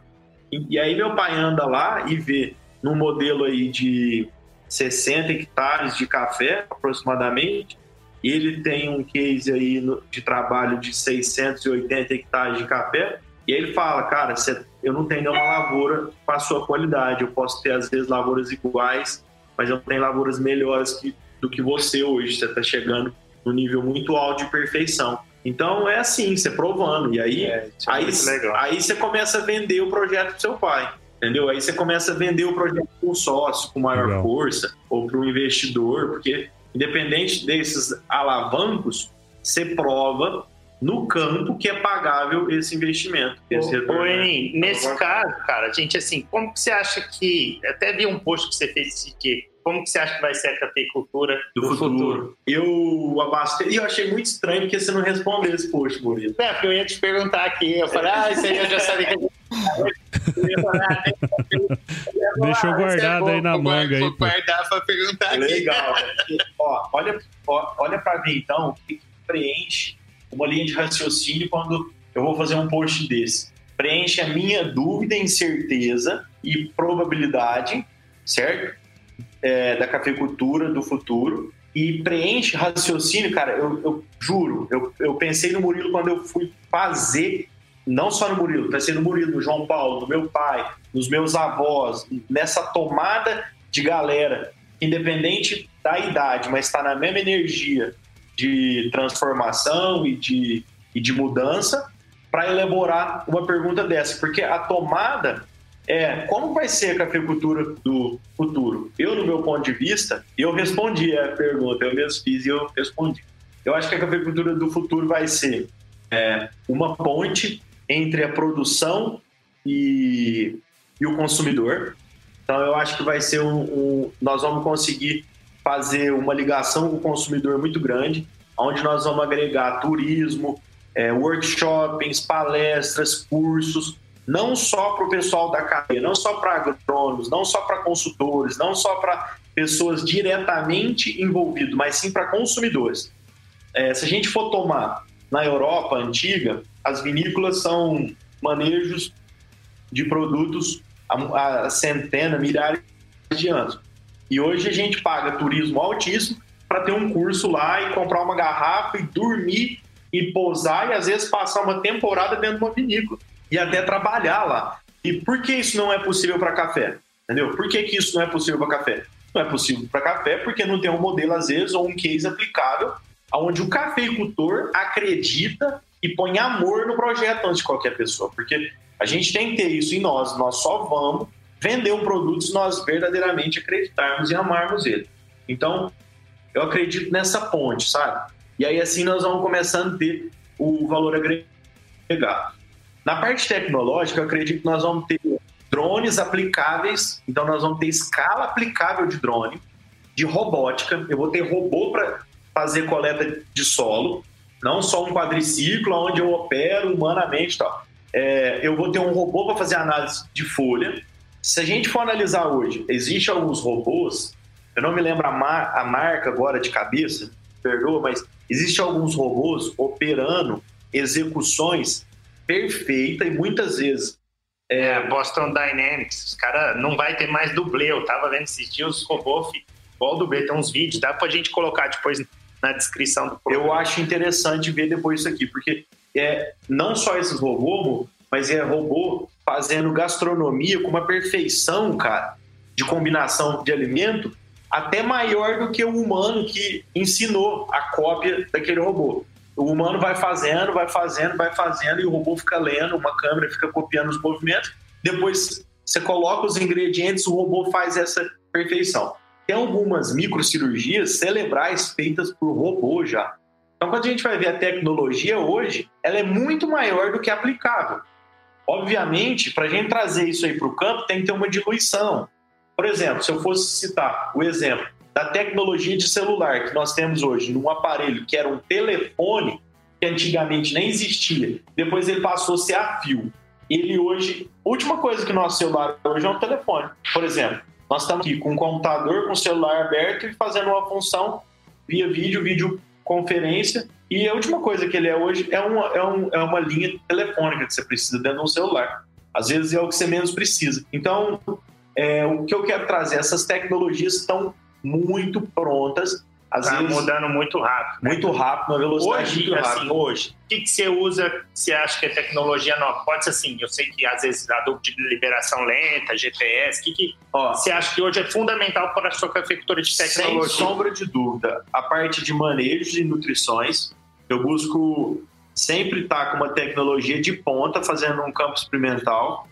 E, e, aí meu pai anda lá e vê num modelo aí de 60 hectares de café, aproximadamente, ele tem um case aí no, de trabalho de 680 hectares de café, e aí ele fala, cara, eu não tenho nenhuma lavoura com a sua qualidade, eu posso ter às vezes lavouras iguais, mas eu tenho lavouras melhores que, do que você hoje, você está chegando no nível muito alto de perfeição. Então é assim, você provando. E aí, é, é aí, aí você começa a vender o projeto pro seu pai. Entendeu? Aí você começa a vender o projeto com um sócio, com maior legal. força, ou para um investidor, porque independente desses alavancos, você prova no campo que é pagável esse investimento. Esse ô, ô, nesse caso, cara, gente, assim, como que você acha que. Até vi um post que você fez que como que você acha que vai ser a cafeicultura do, do futuro? futuro? Eu abastei. E eu achei muito estranho porque você não respondeu esse post, Murilo. É, porque eu ia te perguntar aqui. Eu falei, ah, isso aí eu já sabia que. Deixou ah, guardado é aí na manga. Vou guardar para perguntar aqui. Legal. ó, olha, ó, olha para mim, então, o que preenche uma linha de raciocínio quando eu vou fazer um post desse. Preenche a minha dúvida, incerteza e probabilidade, certo? É, da cafeicultura do futuro e preenche raciocínio, cara, eu, eu juro, eu, eu pensei no Murilo quando eu fui fazer, não só no Murilo, pensei no Murilo, no João Paulo, no meu pai, nos meus avós, nessa tomada de galera, independente da idade, mas está na mesma energia de transformação e de, e de mudança, para elaborar uma pergunta dessa, porque a tomada é como vai ser a cafeicultura do futuro? Eu, no meu ponto de vista, eu respondi a pergunta, eu mesmo fiz e eu respondi. Eu acho que a cafeicultura do futuro vai ser é, uma ponte entre a produção e, e, o consumidor. Então, eu acho que vai ser um, um, Nós vamos conseguir fazer uma ligação com o consumidor muito grande, onde nós vamos agregar turismo, é, workshops, palestras, cursos, não só para o pessoal da cadeia, não só para agrônomos, não só para consultores, não só para pessoas diretamente envolvidas, mas sim para consumidores. É, se a gente for tomar na Europa antiga, as vinícolas são manejos de produtos há, centenas, milhares de anos. E hoje a gente paga turismo altíssimo para ter um curso lá e comprar uma garrafa e dormir e pousar e às vezes passar uma temporada dentro de uma vinícola e até trabalhar lá. E por que isso não é possível para café? Entendeu? Por que, que isso não é possível para café? Não é possível para café porque não tem um modelo, às vezes, ou um case aplicável onde o cafeicultor acredita e põe amor no projeto antes de qualquer pessoa. Porque a gente tem que ter isso em nós. Nós só vamos vender um produto se nós verdadeiramente acreditarmos e amarmos ele. Então, eu acredito nessa ponte, sabe? E aí assim nós vamos começando a ter o valor agregado. Na parte tecnológica, eu acredito que nós vamos ter drones aplicáveis, então nós vamos ter escala aplicável de drone, de robótica, eu vou ter robô para fazer coleta de solo, não só um quadriciclo onde eu opero humanamente tal. É, eu vou ter um robô para fazer análise de folha. Se a gente for analisar hoje, existem alguns robôs, eu não me lembro a, mar, a marca agora de cabeça, perdoa, mas existem alguns robôs operando execuções perfeitas e muitas vezes é, Boston Dynamics, os caras não vai ter mais dublê. Eu tava vendo esses dias os robôs igual dublê, tem uns vídeos, dá pra gente colocar depois na descrição do programa. Eu acho interessante ver depois isso aqui, porque é não só esses robôs, mas é robô fazendo gastronomia com uma perfeição, cara, de combinação de alimento, até maior do que o humano que ensinou a cópia daquele robô. O humano vai fazendo, vai fazendo, vai fazendo, e o robô fica lendo, uma câmera fica copiando os movimentos. Depois você coloca os ingredientes, o robô faz essa perfeição. Tem algumas microcirurgias cerebrais feitas por robô já. Então, quando a gente vai ver a tecnologia hoje, ela é muito maior do que aplicável. Obviamente, para a gente trazer isso aí para o campo, tem que ter uma diluição. Por exemplo, se eu fosse citar o exemplo da tecnologia de celular que nós temos hoje num aparelho que era um telefone, que antigamente nem existia, depois ele passou a ser a fio. Ele hoje, última coisa que nosso celular hoje é um telefone. Por exemplo, nós estamos aqui com um computador, com o celular aberto e fazendo uma função via vídeo, videoconferência. E a última coisa que ele é hoje é uma, é, um, é uma linha telefônica que você precisa dentro de um celular. Às vezes é o que você menos precisa. Então, é, o que eu quero trazer, essas tecnologias estão muito prontas. Às tá vezes, mudando muito rápido. Né? Muito rápido, uma velocidade hoje, muito assim, hoje, o que, que você usa, você acha que é tecnologia nova? Pode ser assim, eu sei que às vezes dúvida de liberação lenta, GPS, o que, que Ó, você acha que hoje é fundamental para a sua cafeicultura de tecnologia? Sem sombra de dúvida, a parte de manejo de nutrições, eu busco sempre estar com uma tecnologia de ponta, fazendo um campo experimental.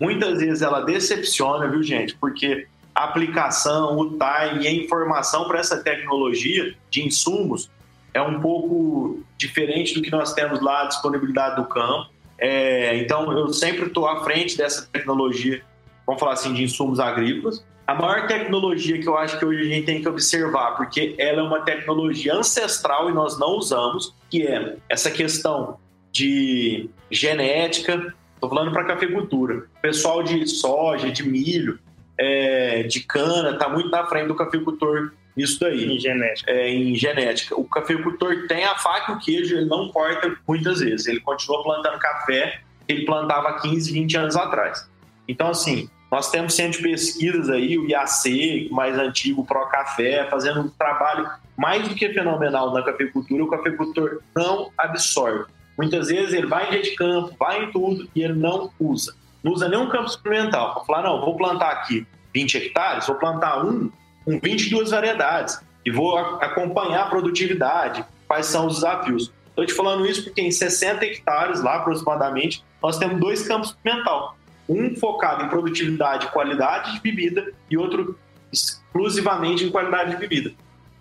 Muitas vezes ela decepciona, viu, gente? Porque a aplicação, o time e a informação para essa tecnologia de insumos é um pouco diferente do que nós temos lá, a disponibilidade do campo. É, então, eu sempre estou à frente dessa tecnologia, vamos falar assim, de insumos agrícolas. A maior tecnologia que eu acho que hoje a gente tem que observar, porque ela é uma tecnologia ancestral e nós não usamos, que é essa questão de genética, estou falando para cafeicultura, pessoal de soja, de milho, é, de cana está muito na frente do cafeicultor nisso daí. Em genética. É, em genética. O cafeicultor tem a faca e o queijo, ele não corta muitas vezes. Ele continua plantando café que ele plantava 15, 20 anos atrás. Então, assim, nós temos centro de pesquisas aí, o IAC, mais antigo, o Pro Café, fazendo um trabalho mais do que fenomenal na cafeicultura. O cafeicultor não absorve. Muitas vezes ele vai em dia de campo, vai em tudo e ele não usa não usa nenhum campo experimental. Para falar, não, vou plantar aqui 20 hectares, vou plantar um com 22 variedades e vou acompanhar a produtividade, quais são os desafios. Estou te falando isso porque em 60 hectares, lá aproximadamente, nós temos dois campos experimental. Um focado em produtividade e qualidade de bebida e outro exclusivamente em qualidade de bebida.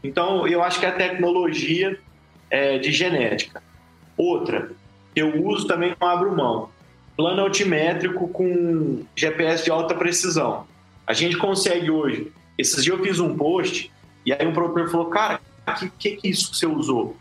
Então, eu acho que a tecnologia é, de genética. Outra, eu uso também não abro mão plano altimétrico com GPS de alta precisão. A gente consegue hoje. Esses dias eu fiz um post e aí um produtor falou: Cara, o que, que, que isso que você usou?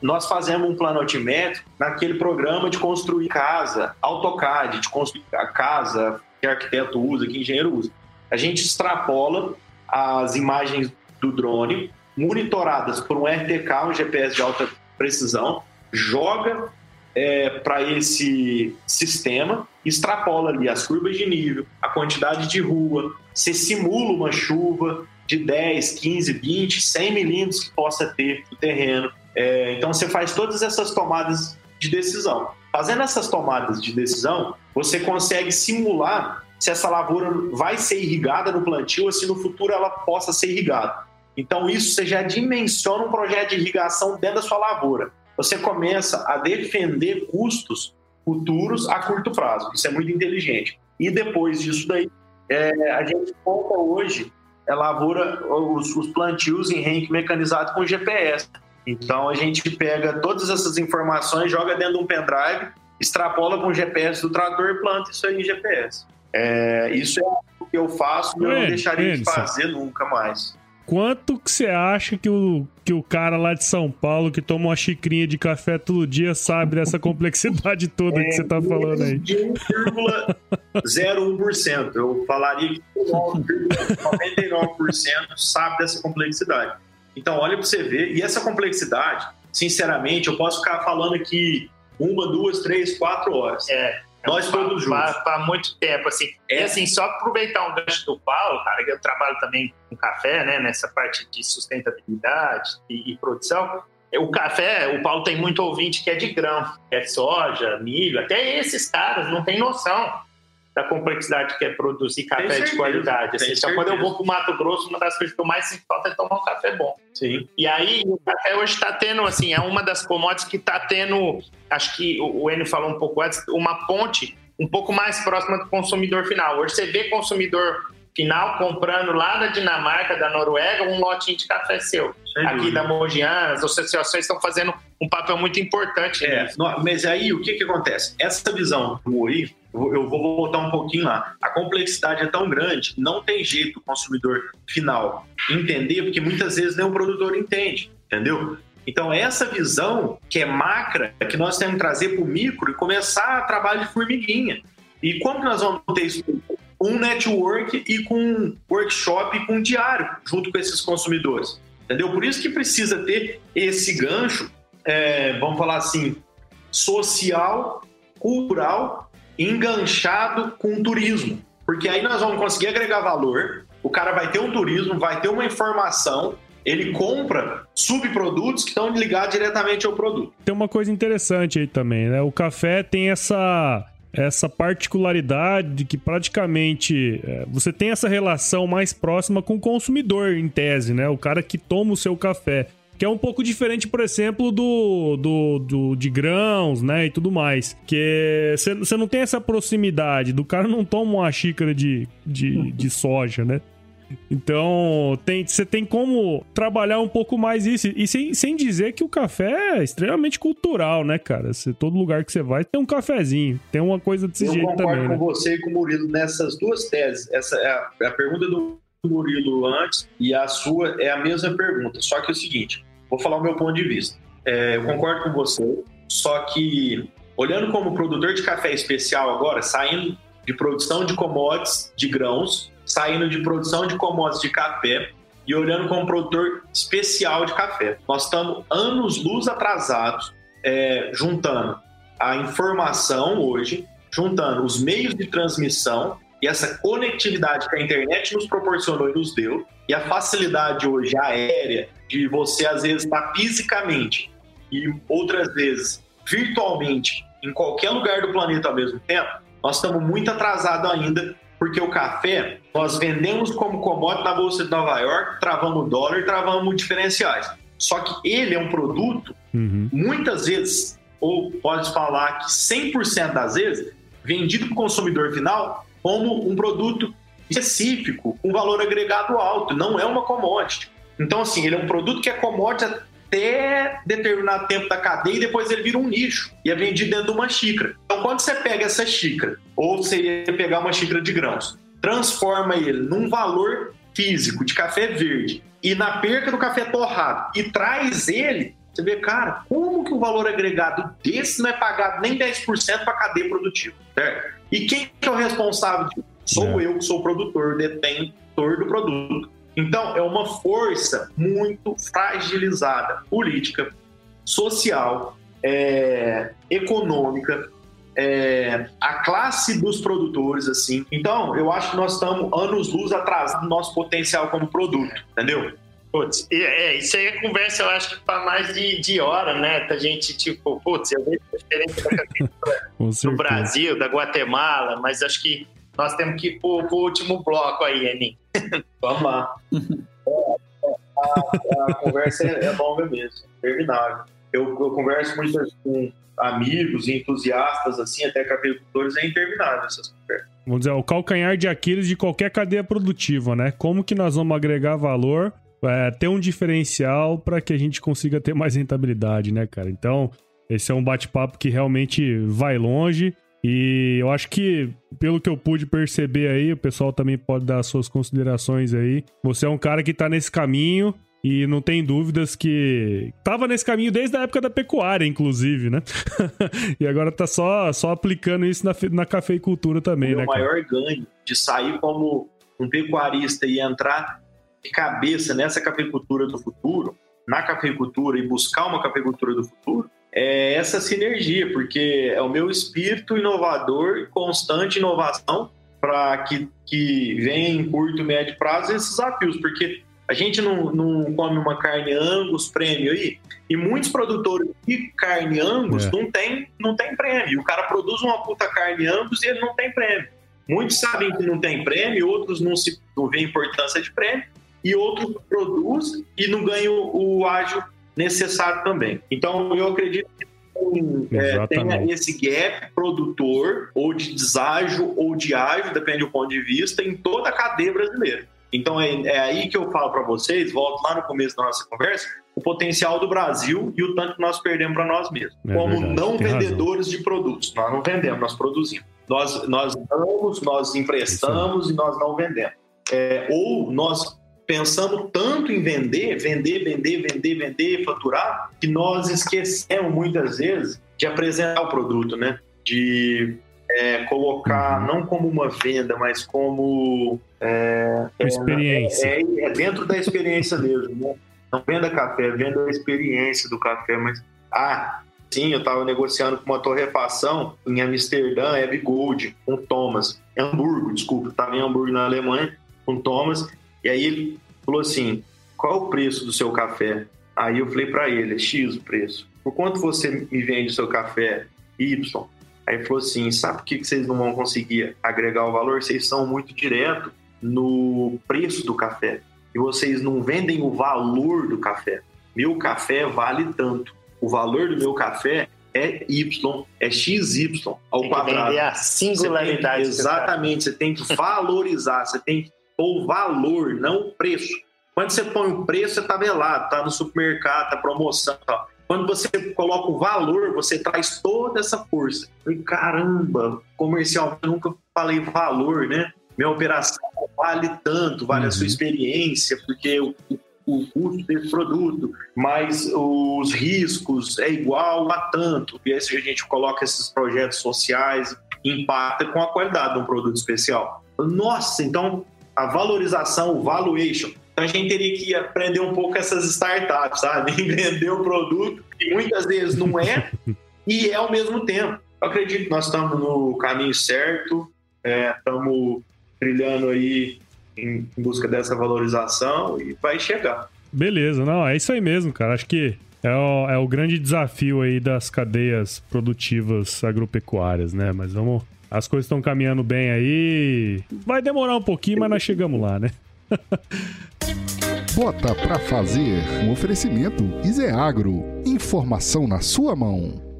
Nós fazemos um plano altimétrico naquele programa de construir casa, AutoCAD, de construir a casa que arquiteto usa, que engenheiro usa. A gente extrapola as imagens do drone, monitoradas por um RTK, um GPS de alta precisão, joga é, para esse sistema, extrapola ali as curvas de nível, a quantidade de rua, você simula uma chuva de 10, 15, 20, 100 milímetros que possa ter no terreno. É, então você faz todas essas tomadas de decisão. Fazendo essas tomadas de decisão, você consegue simular se essa lavoura vai ser irrigada no plantio ou se no futuro ela possa ser irrigada. Então, isso você já dimensiona um projeto de irrigação dentro da sua lavoura. Você começa a defender custos futuros a curto prazo. Isso é muito inteligente. E depois disso daí, é, a gente conta hoje é lavoura os, os plantios em renque mecanizado com GPS. Então a gente pega todas essas informações, joga dentro de um pendrive, extrapola com o GPS do trator e planta isso aí em GPS. É, isso é o que eu faço e eu não deixaria de fazer nunca mais. Quanto que você acha que o, que o cara lá de São Paulo, que toma uma xicrinha de café todo dia, sabe dessa complexidade toda é, que você tá falando aí? De 1,01%. Eu falaria que 99% sabe dessa complexidade. Então, olha para você ver. E essa complexidade, sinceramente, eu posso ficar falando aqui uma, duas, três, quatro horas. É. Nós todos juntos. Para muito tempo, assim. É. E assim, só aproveitar um gancho do Paulo, cara, que eu trabalho também com café, né, nessa parte de sustentabilidade e, e produção. O café, o Paulo tem muito ouvinte que é de grão, que é soja, milho, até esses caras não têm noção da complexidade que é produzir café de qualidade. Assim. Então, quando eu vou para o Mato Grosso, uma das coisas que eu mais sinto falta é tomar um café bom. Sim. E aí, o café hoje está tendo, assim, é uma das commodities que está tendo, acho que o Enio falou um pouco antes, uma ponte um pouco mais próxima do consumidor final. Hoje você vê consumidor final comprando lá da Dinamarca, da Noruega, um lotinho de café seu. Sem Aqui dúvida. da Mogiana, as associações estão fazendo um papel muito importante. É, mas aí o que, que acontece? Essa visão do eu vou voltar um pouquinho lá. A complexidade é tão grande, não tem jeito o consumidor final entender, porque muitas vezes nem o produtor entende, entendeu? Então, essa visão que é macra, que nós temos que trazer para o micro e começar a trabalho de formiguinha. E como nós vamos ter isso um network e com um workshop e com um diário junto com esses consumidores. Entendeu? Por isso que precisa ter esse gancho, é, vamos falar assim, social, cultural, enganchado com turismo. Porque aí nós vamos conseguir agregar valor, o cara vai ter um turismo, vai ter uma informação, ele compra subprodutos que estão ligados diretamente ao produto. Tem uma coisa interessante aí também, né? O café tem essa essa particularidade de que praticamente é, você tem essa relação mais próxima com o consumidor, em tese, né? O cara que toma o seu café. Que é um pouco diferente, por exemplo, do, do, do de grãos, né? E tudo mais. Que você não tem essa proximidade. Do cara não toma uma xícara de, de, de soja, né? Então, tem, você tem como trabalhar um pouco mais isso. E sem, sem dizer que o café é extremamente cultural, né, cara? Você, todo lugar que você vai tem um cafezinho. Tem uma coisa desse Eu jeito também. Eu concordo com né? você e com o Murilo nessas duas teses. Essa é a, é a pergunta do Murilo antes e a sua é a mesma pergunta. Só que é o seguinte: vou falar o meu ponto de vista. É, eu concordo com você, só que olhando como produtor de café especial agora, saindo de produção de commodities, de grãos, saindo de produção de commodities de café e olhando como produtor especial de café. Nós estamos anos-luz atrasados, é, juntando a informação hoje, juntando os meios de transmissão e essa conectividade que a internet nos proporcionou e nos deu, e a facilidade hoje aérea de você, às vezes, estar fisicamente e outras vezes virtualmente em qualquer lugar do planeta ao mesmo tempo, nós estamos muito atrasados ainda porque o café nós vendemos como commodity na Bolsa de Nova York, travamos o dólar e travamos diferenciais. Só que ele é um produto, uhum. muitas vezes, ou pode falar que 100% das vezes, vendido para o consumidor final como um produto específico, com valor agregado alto, não é uma commodity. Então, assim, ele é um produto que é commodity até determinado tempo da cadeia e depois ele vira um nicho e é vendido dentro de uma xícara. Então, quando você pega essa xícara, ou você ia pegar uma xícara de grãos, transforma ele num valor físico de café verde e na perca do café torrado e traz ele, você vê, cara, como que o valor agregado desse não é pagado nem 10% para a cadeia produtiva? Certo? E quem que é o responsável disso? Sou é. eu que sou o produtor, detentor do produto. Então, é uma força muito fragilizada política, social, é, econômica, é, a classe dos produtores, assim. Então, eu acho que nós estamos anos-luz atrás do nosso potencial como produto, entendeu? Putz, é, isso aí é conversa, eu acho que para mais de, de hora, né? A gente, tipo, putz, eu vejo a diferença do Brasil, da Guatemala, mas acho que nós temos que ir pro, pro último bloco aí, Enin. Vamos lá. a, a, conversa é, é longa mesmo, terminável. Eu, eu converso muito com amigos e entusiastas, assim, até cafeicultores, é interminável essas conversas. Vamos dizer, o calcanhar de Aquiles de qualquer cadeia produtiva, né? Como que nós vamos agregar valor, é, ter um diferencial para que a gente consiga ter mais rentabilidade, né, cara? Então, esse é um bate-papo que realmente vai longe. E eu acho que, pelo que eu pude perceber aí, o pessoal também pode dar suas considerações aí. Você é um cara que tá nesse caminho e não tem dúvidas que tava nesse caminho desde a época da pecuária, inclusive, né? e agora tá só, só aplicando isso na, na cafeicultura também, o né? O maior ganho de sair como um pecuarista e entrar de cabeça nessa cafeicultura do futuro, na cafeicultura e buscar uma cafeicultura do futuro, é essa sinergia, porque é o meu espírito inovador e constante inovação para que, que venha em curto e médio prazo esses desafios, porque a gente não, não come uma carne Angus prêmio aí, e muitos produtores de carne Angus é. não, tem, não tem prêmio. O cara produz uma puta carne Angus e ele não tem prêmio. Muitos sabem que não tem prêmio, outros não, se, não vê importância de prêmio, e outros produzem e não ganham o ágio necessário também. Então, eu acredito que é, tenha esse gap produtor, ou de deságio, ou de ágio, depende do ponto de vista, em toda a cadeia brasileira. Então, é, é aí que eu falo para vocês, volto lá no começo da nossa conversa, o potencial do Brasil e o tanto que nós perdemos para nós mesmos. É como verdade, não vendedores razão. de produtos. Nós não vendemos, nós produzimos. Nós, nós damos, nós emprestamos e nós não vendemos. É, ou nós pensamos tanto em vender, vender, vender, vender, vender, faturar, que nós esquecemos muitas vezes de apresentar o produto, né? De é, colocar uhum. não como uma venda, mas como é, é experiência. É, é, dentro da experiência mesmo, né? Não venda café, venda a experiência do café, mas ah, sim, eu estava negociando com uma torrefação em Amsterdã, Eve Gold, com Thomas, Hamburgo, desculpa, estava em Hamburgo na Alemanha, com Thomas, e aí ele falou assim: qual é o preço do seu café? Aí eu falei para ele: é X o preço. Por quanto você me vende o seu café? Y. Aí ele falou assim: sabe por que vocês não vão conseguir agregar o valor? Vocês são muito direto no preço do café e vocês não vendem o valor do café. Meu café vale tanto. O valor do meu café é Y, é XY ao tem quadrado. Vender a singularidade. Você tem, exatamente, você tem que valorizar, você tem que pôr o valor, não o preço. Quando você põe o preço, você tá velado, tá no supermercado, tá promoção. Tá. Quando você coloca o valor, você traz toda essa força. E, caramba, comercial, eu nunca falei valor, né? Minha operação vale tanto, vale uhum. a sua uhum. experiência, porque o, o custo desse produto, mas os riscos é igual a tanto. E aí a gente coloca esses projetos sociais, impacta com a qualidade de um produto especial. Nossa, então a valorização, o valuation. Então a gente teria que aprender um pouco essas startups, sabe? Vender o produto, que muitas vezes não é, e é ao mesmo tempo. Eu acredito que nós estamos no caminho certo, é, estamos trilhando aí em, em busca dessa valorização e vai chegar. Beleza, não, é isso aí mesmo, cara. Acho que é o, é o, grande desafio aí das cadeias produtivas agropecuárias, né? Mas vamos, as coisas estão caminhando bem aí. Vai demorar um pouquinho, mas nós chegamos lá, né? Bota pra fazer um oferecimento Iseagro. Informação na sua mão.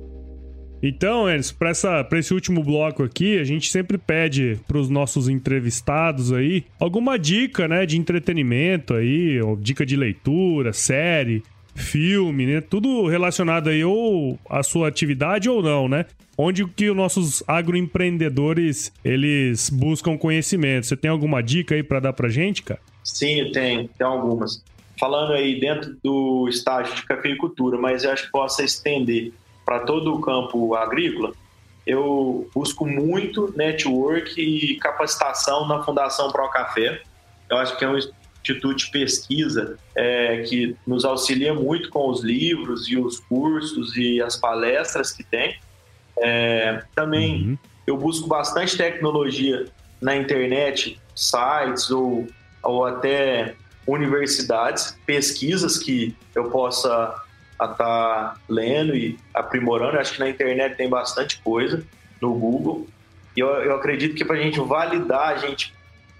Então, Enes, para esse último bloco aqui, a gente sempre pede para os nossos entrevistados aí alguma dica, né, de entretenimento aí, ou dica de leitura, série, filme, né? Tudo relacionado aí ou à sua atividade ou não, né? Onde que os nossos agroempreendedores, eles buscam conhecimento. Você tem alguma dica aí para dar pra gente, cara? Sim, tem, tem algumas. Falando aí dentro do estágio de cafeicultura, mas eu acho que possa estender para todo o campo agrícola, eu busco muito network e capacitação na Fundação Pro Café. Eu acho que é um instituto de pesquisa é, que nos auxilia muito com os livros e os cursos e as palestras que tem. É, também uhum. eu busco bastante tecnologia na internet, sites ou, ou até universidades, pesquisas que eu possa estar tá lendo e aprimorando. Acho que na internet tem bastante coisa, no Google. E eu, eu acredito que para a gente validar, a gente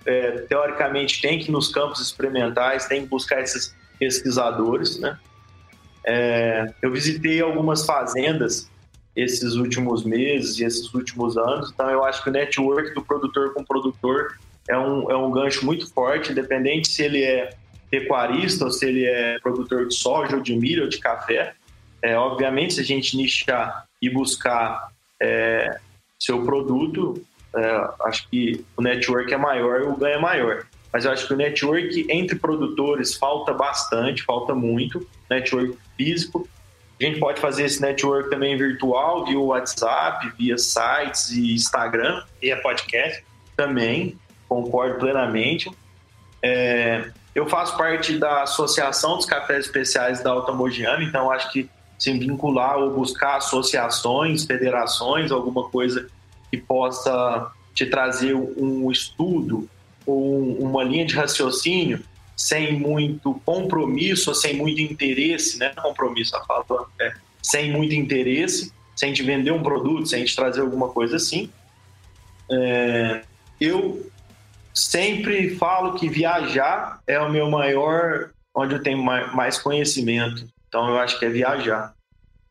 é, teoricamente tem que ir nos campos experimentais, tem que buscar esses pesquisadores, né? É, eu visitei algumas fazendas esses últimos meses e esses últimos anos, então eu acho que o network do produtor com produtor é um, é um gancho muito forte, independente se ele é pecuarista ou se ele é produtor de soja ou de milho ou de café. É, obviamente, se a gente nichar e buscar é, seu produto, é, acho que o network é maior e o ganho é maior. Mas eu acho que o network entre produtores falta bastante, falta muito. Network físico. A gente pode fazer esse network também virtual, via WhatsApp, via sites e Instagram. Via podcast. Também, concordo plenamente. É, eu faço parte da Associação dos Cafés Especiais da Alta Mogiana, então acho que se vincular ou buscar associações, federações, alguma coisa que possa te trazer um estudo ou uma linha de raciocínio sem muito compromisso, sem muito interesse, né? Compromisso, a fala é, sem muito interesse, sem te vender um produto, sem te trazer alguma coisa assim. É, eu sempre falo que viajar é o meu maior, onde eu tenho mais conhecimento. Então eu acho que é viajar.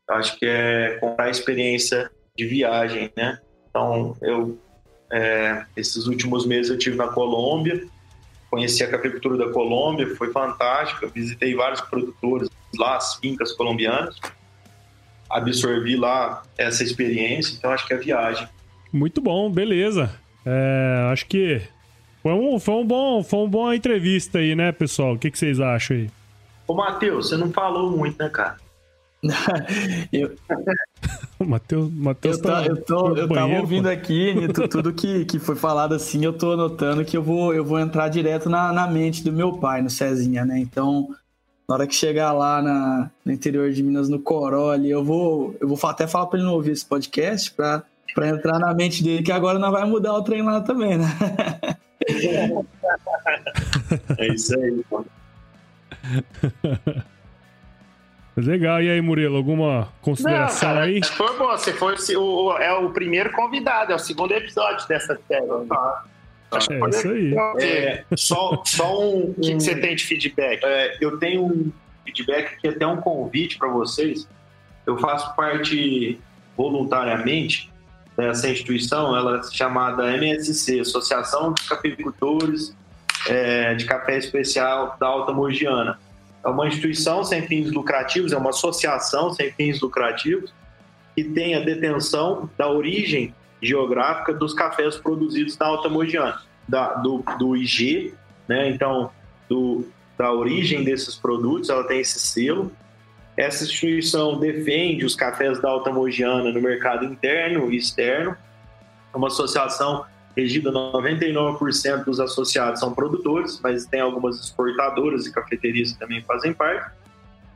Eu acho que é comprar experiência de viagem, né? Então eu é, esses últimos meses eu tive na Colômbia, conheci a cafeicultura da Colômbia, foi fantástica. Visitei vários produtores lá, as fincas colombianas, absorvi lá essa experiência. Então acho que é viagem. Muito bom, beleza. É, acho que foi um, foi um bom, foi uma boa entrevista aí, né, pessoal? O que, que vocês acham aí? Ô, Matheus, você não falou muito, né, cara? eu... Matheus, Matheus eu, tá, eu, tô, eu tava ouvindo aqui, Nito, tudo que, que foi falado assim, eu tô anotando que eu vou, eu vou entrar direto na, na mente do meu pai, no Cezinha, né? Então, na hora que chegar lá na, no interior de Minas, no Coró ali, eu vou, eu vou até falar para ele não ouvir esse podcast para para entrar na mente dele que agora não vai mudar o trem lá também, né? é isso aí, mano. Legal, e aí, Murilo, alguma consideração Não, cara, aí? Foi bom, você foi o, o, é o primeiro convidado, é o segundo episódio dessa série. Ah, é isso aí. É, só, só um. O que, que, você tem de feedback? É, eu tenho um feedback que é até um convite para vocês. Eu faço parte voluntariamente dessa instituição, ela é chamada MSC, Associação de Cafeicultores é, de Café Especial da Alta Mogiana. É uma instituição sem fins lucrativos, é uma associação sem fins lucrativos que tem a detenção da origem geográfica dos cafés produzidos na Alta Mogiana, da, do, do IG, né? Então, do, da origem desses produtos, ela tem esse selo. Essa instituição defende os cafés da Alta Mogiana no mercado interno e externo. É uma associação regida 99% dos associados são produtores, mas tem algumas exportadoras e cafeterias que também fazem parte.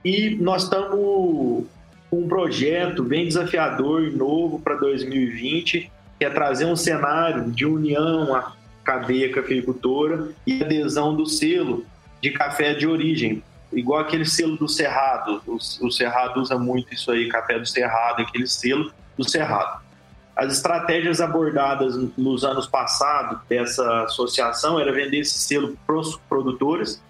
E nós estamos com um projeto bem desafiador e novo para 2020, que é trazer um cenário de união à cadeia cafeicultora e adesão do selo de café de origem, igual aquele selo do Cerrado. O, o Cerrado usa muito isso aí, café do Cerrado, aquele selo do Cerrado. As estratégias abordadas nos anos passados dessa associação era vender esse selo para os produtores.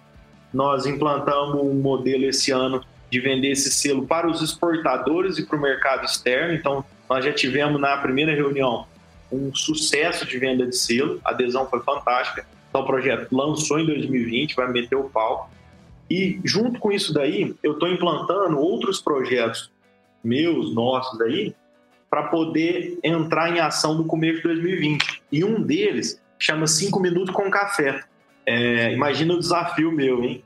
Nós implantamos um modelo esse ano de vender esse selo para os exportadores e para o mercado externo. Então, nós já tivemos na primeira reunião um sucesso de venda de selo, a adesão foi fantástica. Então, o projeto lançou em 2020, vai meter o pau. E junto com isso daí, eu estou implantando outros projetos meus, nossos aí, para poder entrar em ação no começo de 2020. E um deles chama 5 Minutos com Café. É, imagina o desafio meu, hein?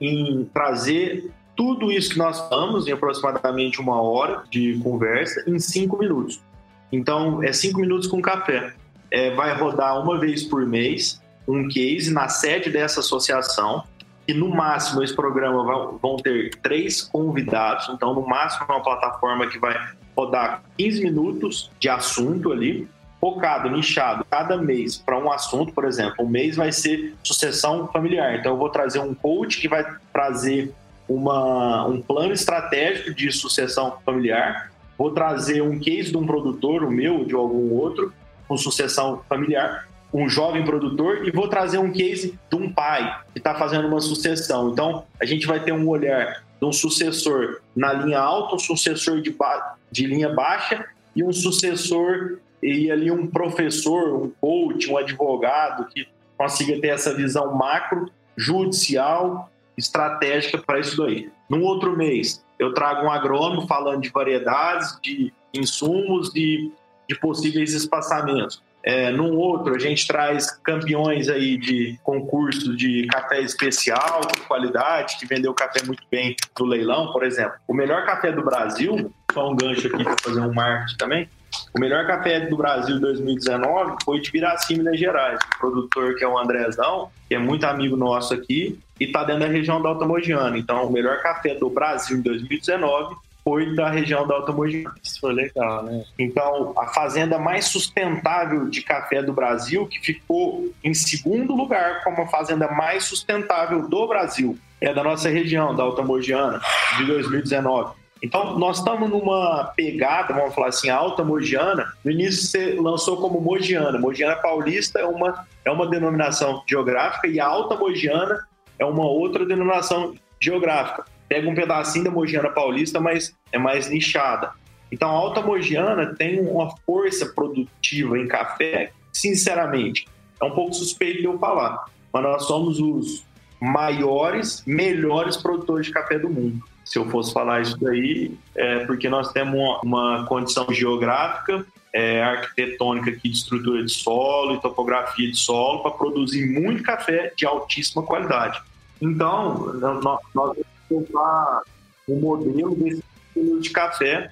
Em trazer tudo isso que nós falamos em aproximadamente uma hora de conversa em cinco minutos. Então, é cinco minutos com café. É, vai rodar uma vez por mês um case na sede dessa associação. E no máximo esse programa vão ter três convidados. Então, no máximo, é uma plataforma que vai rodar 15 minutos de assunto ali, focado, nichado, cada mês para um assunto, por exemplo, um mês vai ser sucessão familiar. Então eu vou trazer um coach que vai trazer uma, um plano estratégico de sucessão familiar. Vou trazer um case de um produtor, o meu, de algum outro, com sucessão familiar, um jovem produtor, e vou trazer um case de um pai que está fazendo uma sucessão. Então, a gente vai ter um olhar de um sucessor na linha alta, um sucessor de, de linha baixa e um sucessor e ali um professor, um coach, um advogado que consiga ter essa visão macro, judicial, estratégica para isso daí. Num outro mês, eu trago um agrônomo falando de variedades, de insumos, de, de possíveis espaçamentos. É, num outro, a gente traz campeões aí de concurso de café especial, com qualidade, que vendeu café muito bem no leilão, por exemplo. O melhor café do Brasil, só um gancho aqui para fazer um marketing também, o melhor café do Brasil 2019 foi de Biraci, Minas Gerais. O produtor, que é o Andrezão, que é muito amigo nosso aqui, e está dentro da região da Alta Mogiana. Então, o melhor café do Brasil em 2019 foi da região da Alta. Isso foi legal, né? Então, a fazenda mais sustentável de café do Brasil, que ficou em segundo lugar como a fazenda mais sustentável do Brasil, é da nossa região, da Alta Mogiana, de 2019. Então, nós estamos numa pegada, vamos falar assim, alta mogiana. No início, você lançou como mogiana. Mogiana paulista é uma, é uma denominação geográfica e a alta mogiana é uma outra denominação geográfica. Pega um pedacinho da mogiana paulista, mas é mais nichada. Então, a alta mogiana tem uma força produtiva em café, sinceramente, é um pouco suspeito de eu falar, mas nós somos os maiores, melhores produtores de café do mundo se eu fosse falar isso daí, é porque nós temos uma, uma condição geográfica, é, arquitetônica aqui de estrutura de solo e topografia de solo para produzir muito café de altíssima qualidade. Então, nós, nós o modelo desse estilo de café.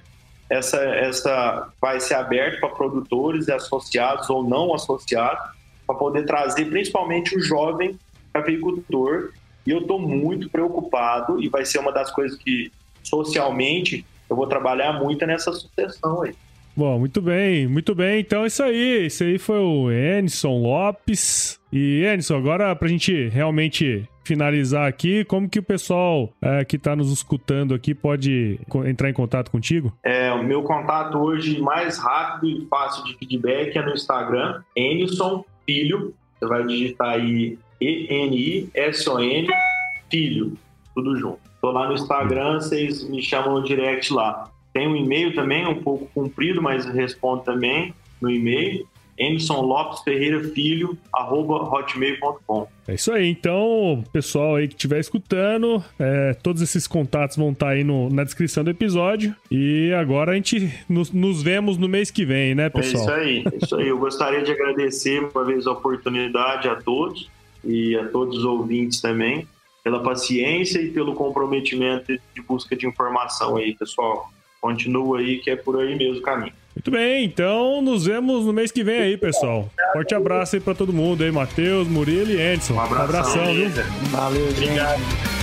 Essa, essa vai ser aberto para produtores associados ou não associados, para poder trazer principalmente o jovem cafeicultor e eu estou muito preocupado e vai ser uma das coisas que socialmente eu vou trabalhar muito nessa sucessão aí. Bom, muito bem, muito bem. Então é isso aí. Esse aí foi o Enison Lopes. E Enison, agora pra gente realmente finalizar aqui, como que o pessoal é, que está nos escutando aqui pode entrar em contato contigo? É, o meu contato hoje mais rápido e fácil de feedback é no Instagram, Enison Filho. Você vai digitar aí E-N-I-S-O-N, filho, tudo junto. Tô lá no Instagram, vocês me chamam no direct lá. Tem um e-mail também, um pouco comprido, mas respondo também no e-mail. Emerson Lopes Ferreira Filho, arroba hotmail.com. É isso aí. Então, pessoal aí que estiver escutando, é, todos esses contatos vão estar tá aí no, na descrição do episódio. E agora a gente nos, nos, vemos no mês que vem, né, pessoal? É isso aí. É isso aí. Eu gostaria de agradecer uma vez a oportunidade a todos e a todos os ouvintes também pela paciência e pelo comprometimento de busca de informação aí, pessoal. Continua aí que é por aí mesmo o caminho. Muito bem, então nos vemos no mês que vem aí, pessoal. Forte abraço aí pra todo mundo aí, Matheus, Murilo e Edson. Um abração, abração viu? Valeu, gente. Obrigado.